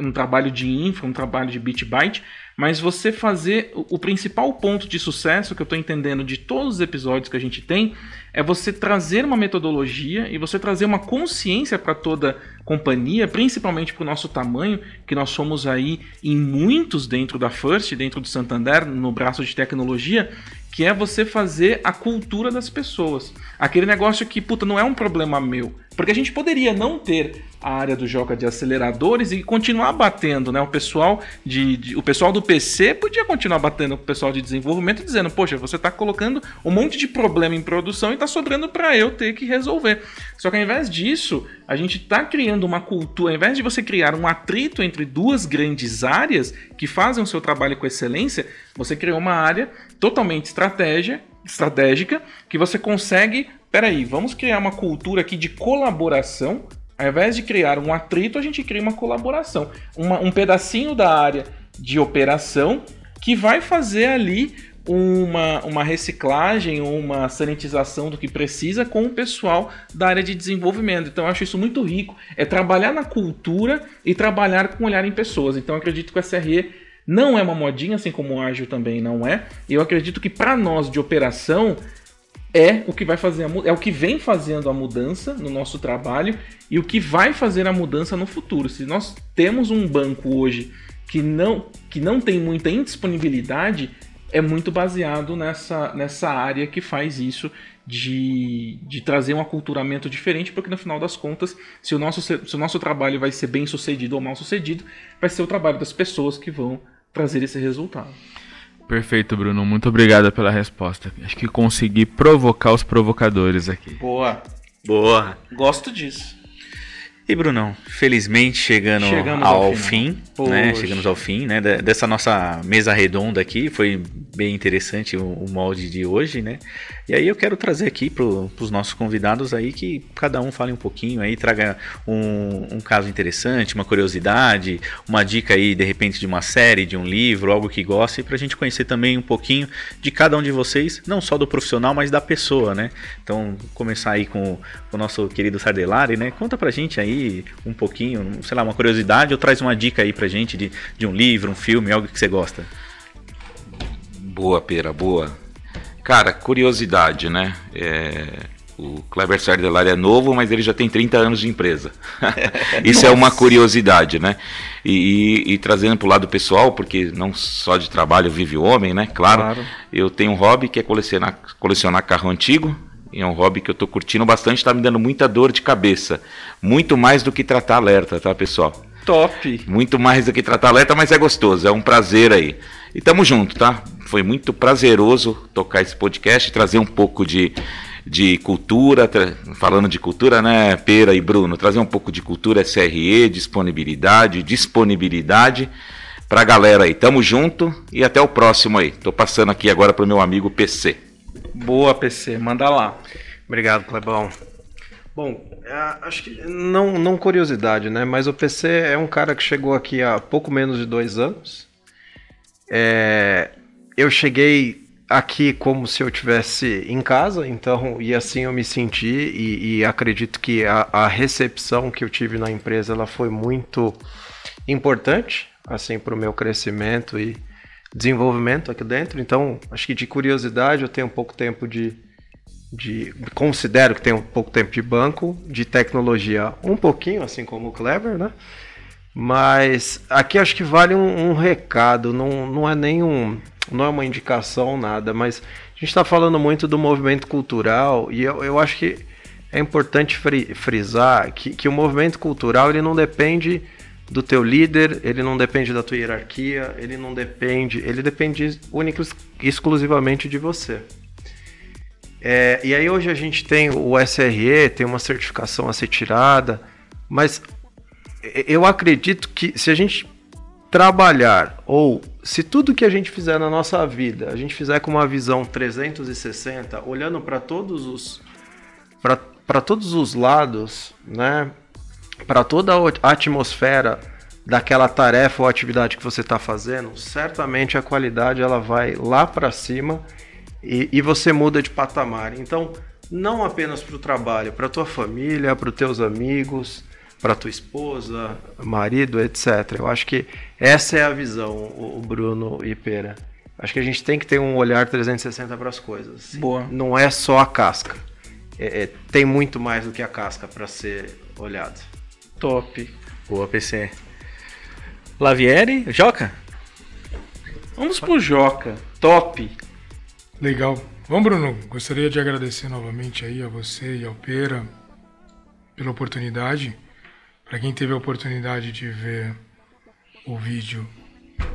um trabalho de infra, um trabalho de bit byte, mas você fazer o principal ponto de sucesso que eu estou entendendo de todos os episódios que a gente tem é você trazer uma metodologia e você trazer uma consciência para toda companhia, principalmente para o nosso tamanho, que nós somos aí em muitos dentro da First, dentro do Santander, no braço de tecnologia, que é você fazer a cultura das pessoas. Aquele negócio que, puta, não é um problema meu. Porque a gente poderia não ter a área do joga de aceleradores e continuar batendo, né? O pessoal de, de, o pessoal do PC podia continuar batendo com o pessoal de desenvolvimento dizendo, poxa, você está colocando um monte de problema em produção e está sobrando para eu ter que resolver. Só que ao invés disso, a gente está criando uma cultura, ao invés de você criar um atrito entre duas grandes áreas que fazem o seu trabalho com excelência, você criou uma área totalmente estratégia, estratégica que você consegue. Peraí, vamos criar uma cultura aqui de colaboração. Ao invés de criar um atrito, a gente cria uma colaboração. Uma, um pedacinho da área de operação que vai fazer ali uma, uma reciclagem uma sanitização do que precisa com o pessoal da área de desenvolvimento. Então eu acho isso muito rico. É trabalhar na cultura e trabalhar com olhar em pessoas. Então acredito que o SRE não é uma modinha, assim como o ágil também não é. E eu acredito que para nós de operação é o que vai fazer a, é o que vem fazendo a mudança no nosso trabalho e o que vai fazer a mudança no futuro. Se nós temos um banco hoje que não que não tem muita indisponibilidade, é muito baseado nessa, nessa área que faz isso de, de trazer um aculturamento diferente, porque no final das contas, se o, nosso, se o nosso trabalho vai ser bem sucedido ou mal sucedido, vai ser o trabalho das pessoas que vão trazer esse resultado. Perfeito, Bruno. Muito obrigado pela resposta. Acho que consegui provocar os provocadores aqui. Boa. Boa. Gosto disso. E Brunão, felizmente chegando Chegamos ao, ao fim, né? Chegamos ao fim, né? de- Dessa nossa mesa redonda aqui, foi bem interessante o, o molde de hoje, né? E aí eu quero trazer aqui para os nossos convidados aí que cada um fale um pouquinho aí, traga um, um caso interessante, uma curiosidade, uma dica aí de repente de uma série, de um livro, algo que goste, para a gente conhecer também um pouquinho de cada um de vocês, não só do profissional, mas da pessoa, né? Então começar aí com, o- com o nosso querido Sardelari, né? Conta pra gente aí um pouquinho, sei lá, uma curiosidade ou traz uma dica aí pra gente de, de um livro, um filme, algo que você gosta. Boa, Pera, boa. Cara, curiosidade, né? É, o Kleber Sardelari é novo, mas ele já tem 30 anos de empresa. Isso é uma curiosidade, né? E, e- e trazendo para o lado pessoal, porque não só de trabalho vive o homem, né? Claro, Claro. eu tenho um hobby que é colecionar, colecionar carro antigo. É um hobby que eu tô curtindo bastante, tá me dando muita dor de cabeça. Muito mais do que tratar alerta, tá, pessoal? Top. Muito mais do que tratar alerta, mas é gostoso, é um prazer aí. E tamo junto, tá? Foi muito prazeroso tocar esse podcast, trazer um pouco de, de cultura, falando de cultura, né, Pera e Bruno, trazer um pouco de cultura SRE, disponibilidade, disponibilidade pra galera aí. Tamo junto e até o próximo aí. Tô passando aqui agora pro meu amigo PC. Boa, PC. Manda lá. Obrigado, Clebão. Bom, é, acho que não, não curiosidade, né? Mas o PC é um cara que chegou aqui há pouco menos de dois anos. É, eu cheguei aqui como se eu tivesse em casa, então e assim eu me senti e, e acredito que a, a recepção que eu tive na empresa ela foi muito importante, assim, para o meu crescimento e desenvolvimento aqui dentro. Então, acho que de curiosidade eu tenho um pouco tempo de de considero que um pouco tempo de banco, de tecnologia um pouquinho, assim como o Clever, né? Mas aqui acho que vale um, um recado, não, não é nenhum, não é uma indicação, nada, mas a gente está falando muito do movimento cultural e eu, eu acho que é importante fri- frisar que, que o movimento cultural ele não depende do teu líder, ele não depende da tua hierarquia, ele não depende, ele depende única exclusivamente de você. É, e aí hoje a gente tem o SRE, tem uma certificação a ser tirada, mas eu acredito que se a gente trabalhar, ou se tudo que a gente fizer na nossa vida, a gente fizer com uma visão 360, olhando para todos os para todos os lados, né? Para toda a atmosfera daquela tarefa ou atividade que você está fazendo, certamente a qualidade ela vai lá para cima e, e você muda de patamar. Então, não apenas para o trabalho, para tua família, para os teus amigos, para tua esposa, marido, etc. Eu acho que essa é a visão, o Bruno e Pera. Acho que a gente tem que ter um olhar 360 para as coisas. Boa. Não é só a casca. É- é- tem muito mais do que a casca para ser olhado. Top. Boa, PC. Lavieri, Joca? Vamos pro Joca. Top. Legal. Bom, Bruno, gostaria de agradecer novamente aí a você e ao Pera pela oportunidade. Para quem teve a oportunidade de ver o vídeo,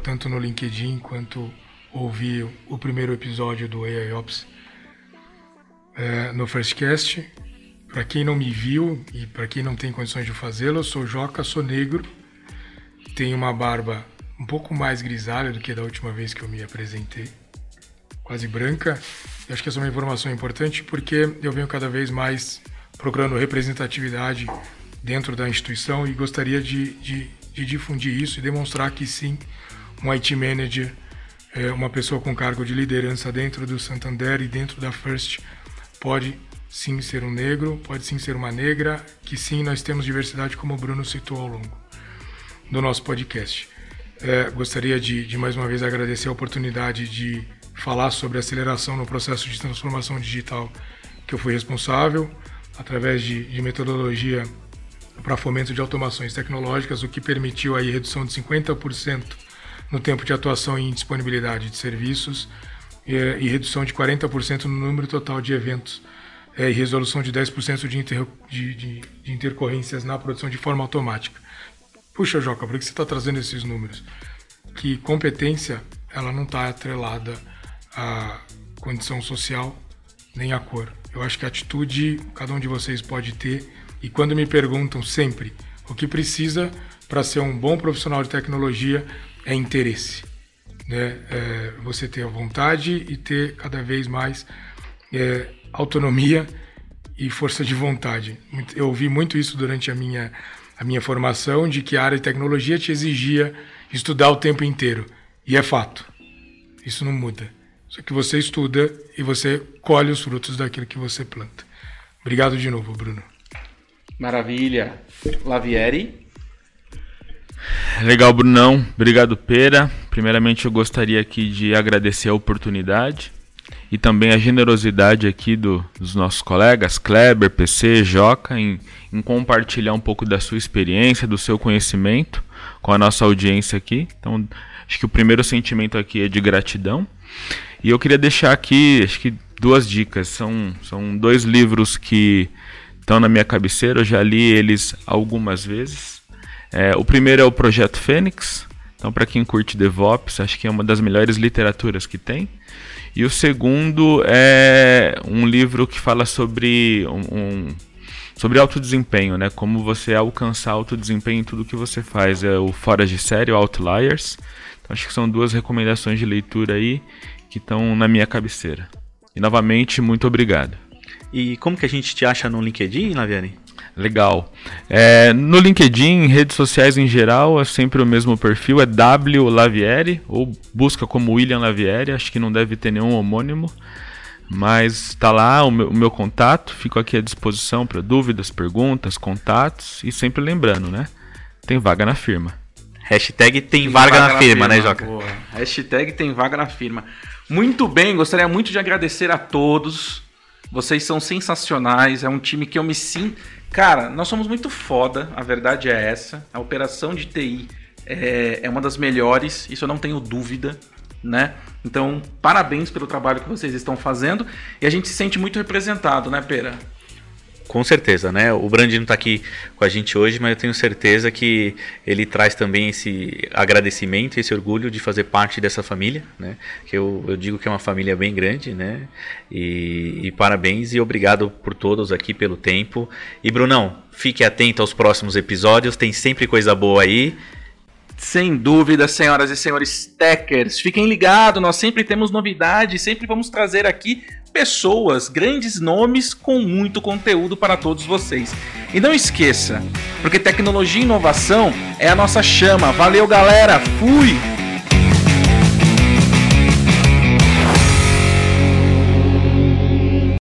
tanto no LinkedIn quanto ouvir o primeiro episódio do AI Ops é, no Firstcast. Para quem não me viu e para quem não tem condições de fazê-lo, eu sou Joca, sou negro, tenho uma barba um pouco mais grisalha do que da última vez que eu me apresentei quase branca. Eu acho que essa é uma informação importante porque eu venho cada vez mais procurando representatividade dentro da instituição e gostaria de, de, de difundir isso e demonstrar que sim, um IT manager, é, uma pessoa com cargo de liderança dentro do Santander e dentro da First pode sim ser um negro, pode sim ser uma negra, que sim nós temos diversidade como o Bruno citou ao longo do nosso podcast. É, gostaria de, de mais uma vez agradecer a oportunidade de falar sobre aceleração no processo de transformação digital que eu fui responsável, através de, de metodologia para fomento de automações tecnológicas, o que permitiu aí redução de 50% no tempo de atuação em disponibilidade de serviços e, e redução de 40% no número total de eventos é, e resolução de 10% de, inter, de, de, de, intercorrências na produção de forma automática. Puxa, Joca, por que você está trazendo esses números? Que competência ela não está atrelada à condição social nem à cor. Eu acho que a atitude cada um de vocês pode ter e quando me perguntam sempre o que precisa para ser um bom profissional de tecnologia é interesse. Né? É você ter a vontade e ter cada vez mais é, autonomia e força de vontade. Eu ouvi muito isso durante a minha, a minha formação, de que a área de tecnologia te exigia estudar o tempo inteiro. E é fato. Isso não muda. Só que você estuda e você colhe os frutos daquilo que você planta. Obrigado de novo, Bruno. Maravilha. Lavieri. Legal, Brunão. Obrigado, Pera. Primeiramente, eu gostaria aqui de agradecer a oportunidade e também a generosidade aqui do, dos nossos colegas, Kleber, PC, Joca, em, em, compartilhar um pouco da sua experiência, do seu conhecimento com a nossa audiência aqui. Então, acho que o primeiro sentimento aqui é de gratidão. E eu queria deixar aqui, acho que duas dicas. São, são dois livros que estão na minha cabeceira, eu já li eles algumas vezes. É, o primeiro é o Projeto Fênix. Então, para quem curte DevOps, acho que é uma das melhores literaturas que tem. E o segundo é um livro que fala sobre um, um sobre alto desempenho, né? Como você alcançar alto desempenho em tudo que você faz. É o Fora de Série, o Outliers. Então, acho que são duas recomendações de leitura aí que estão na minha cabeceira. E novamente, muito obrigado. E como que a gente te acha no LinkedIn, Laviane? Legal. É, no LinkedIn, redes sociais em geral, é sempre o mesmo perfil, é W Lavieri, ou busca como William Lavieri, acho que não deve ter nenhum homônimo. Mas está lá o meu, o meu, contato, fico aqui à disposição para dúvidas, perguntas, contatos e sempre lembrando, né? Tem vaga na firma. Hashtag tem, tem vaga, vaga, na, firma, firma, né, Joca? Boa. Hashtag tem vaga na firma. Muito bem, gostaria muito de agradecer a todos. Vocês são sensacionais, é um time que eu me sinto Cara, nós somos muito foda, a verdade é essa. A operação de TI é, é uma das melhores, isso eu não tenho dúvida, né? Então, parabéns pelo trabalho que vocês estão fazendo e a gente se sente muito representado, né, Pera? Com certeza, né? O Brandi não está aqui com a gente hoje, mas eu tenho certeza que ele traz também esse agradecimento, esse orgulho de fazer parte dessa família, né? Que eu, eu digo que é uma família bem grande, né? E, e parabéns e obrigado por todos aqui pelo tempo. E Brunão, fique atento aos próximos episódios, tem sempre coisa boa aí. Sem dúvida, senhoras e senhores techers, fiquem ligados, nós sempre temos novidades, sempre vamos trazer aqui pessoas, grandes nomes com muito conteúdo para todos vocês. E não esqueça, porque tecnologia e inovação é a nossa chama. Valeu, galera. Fui.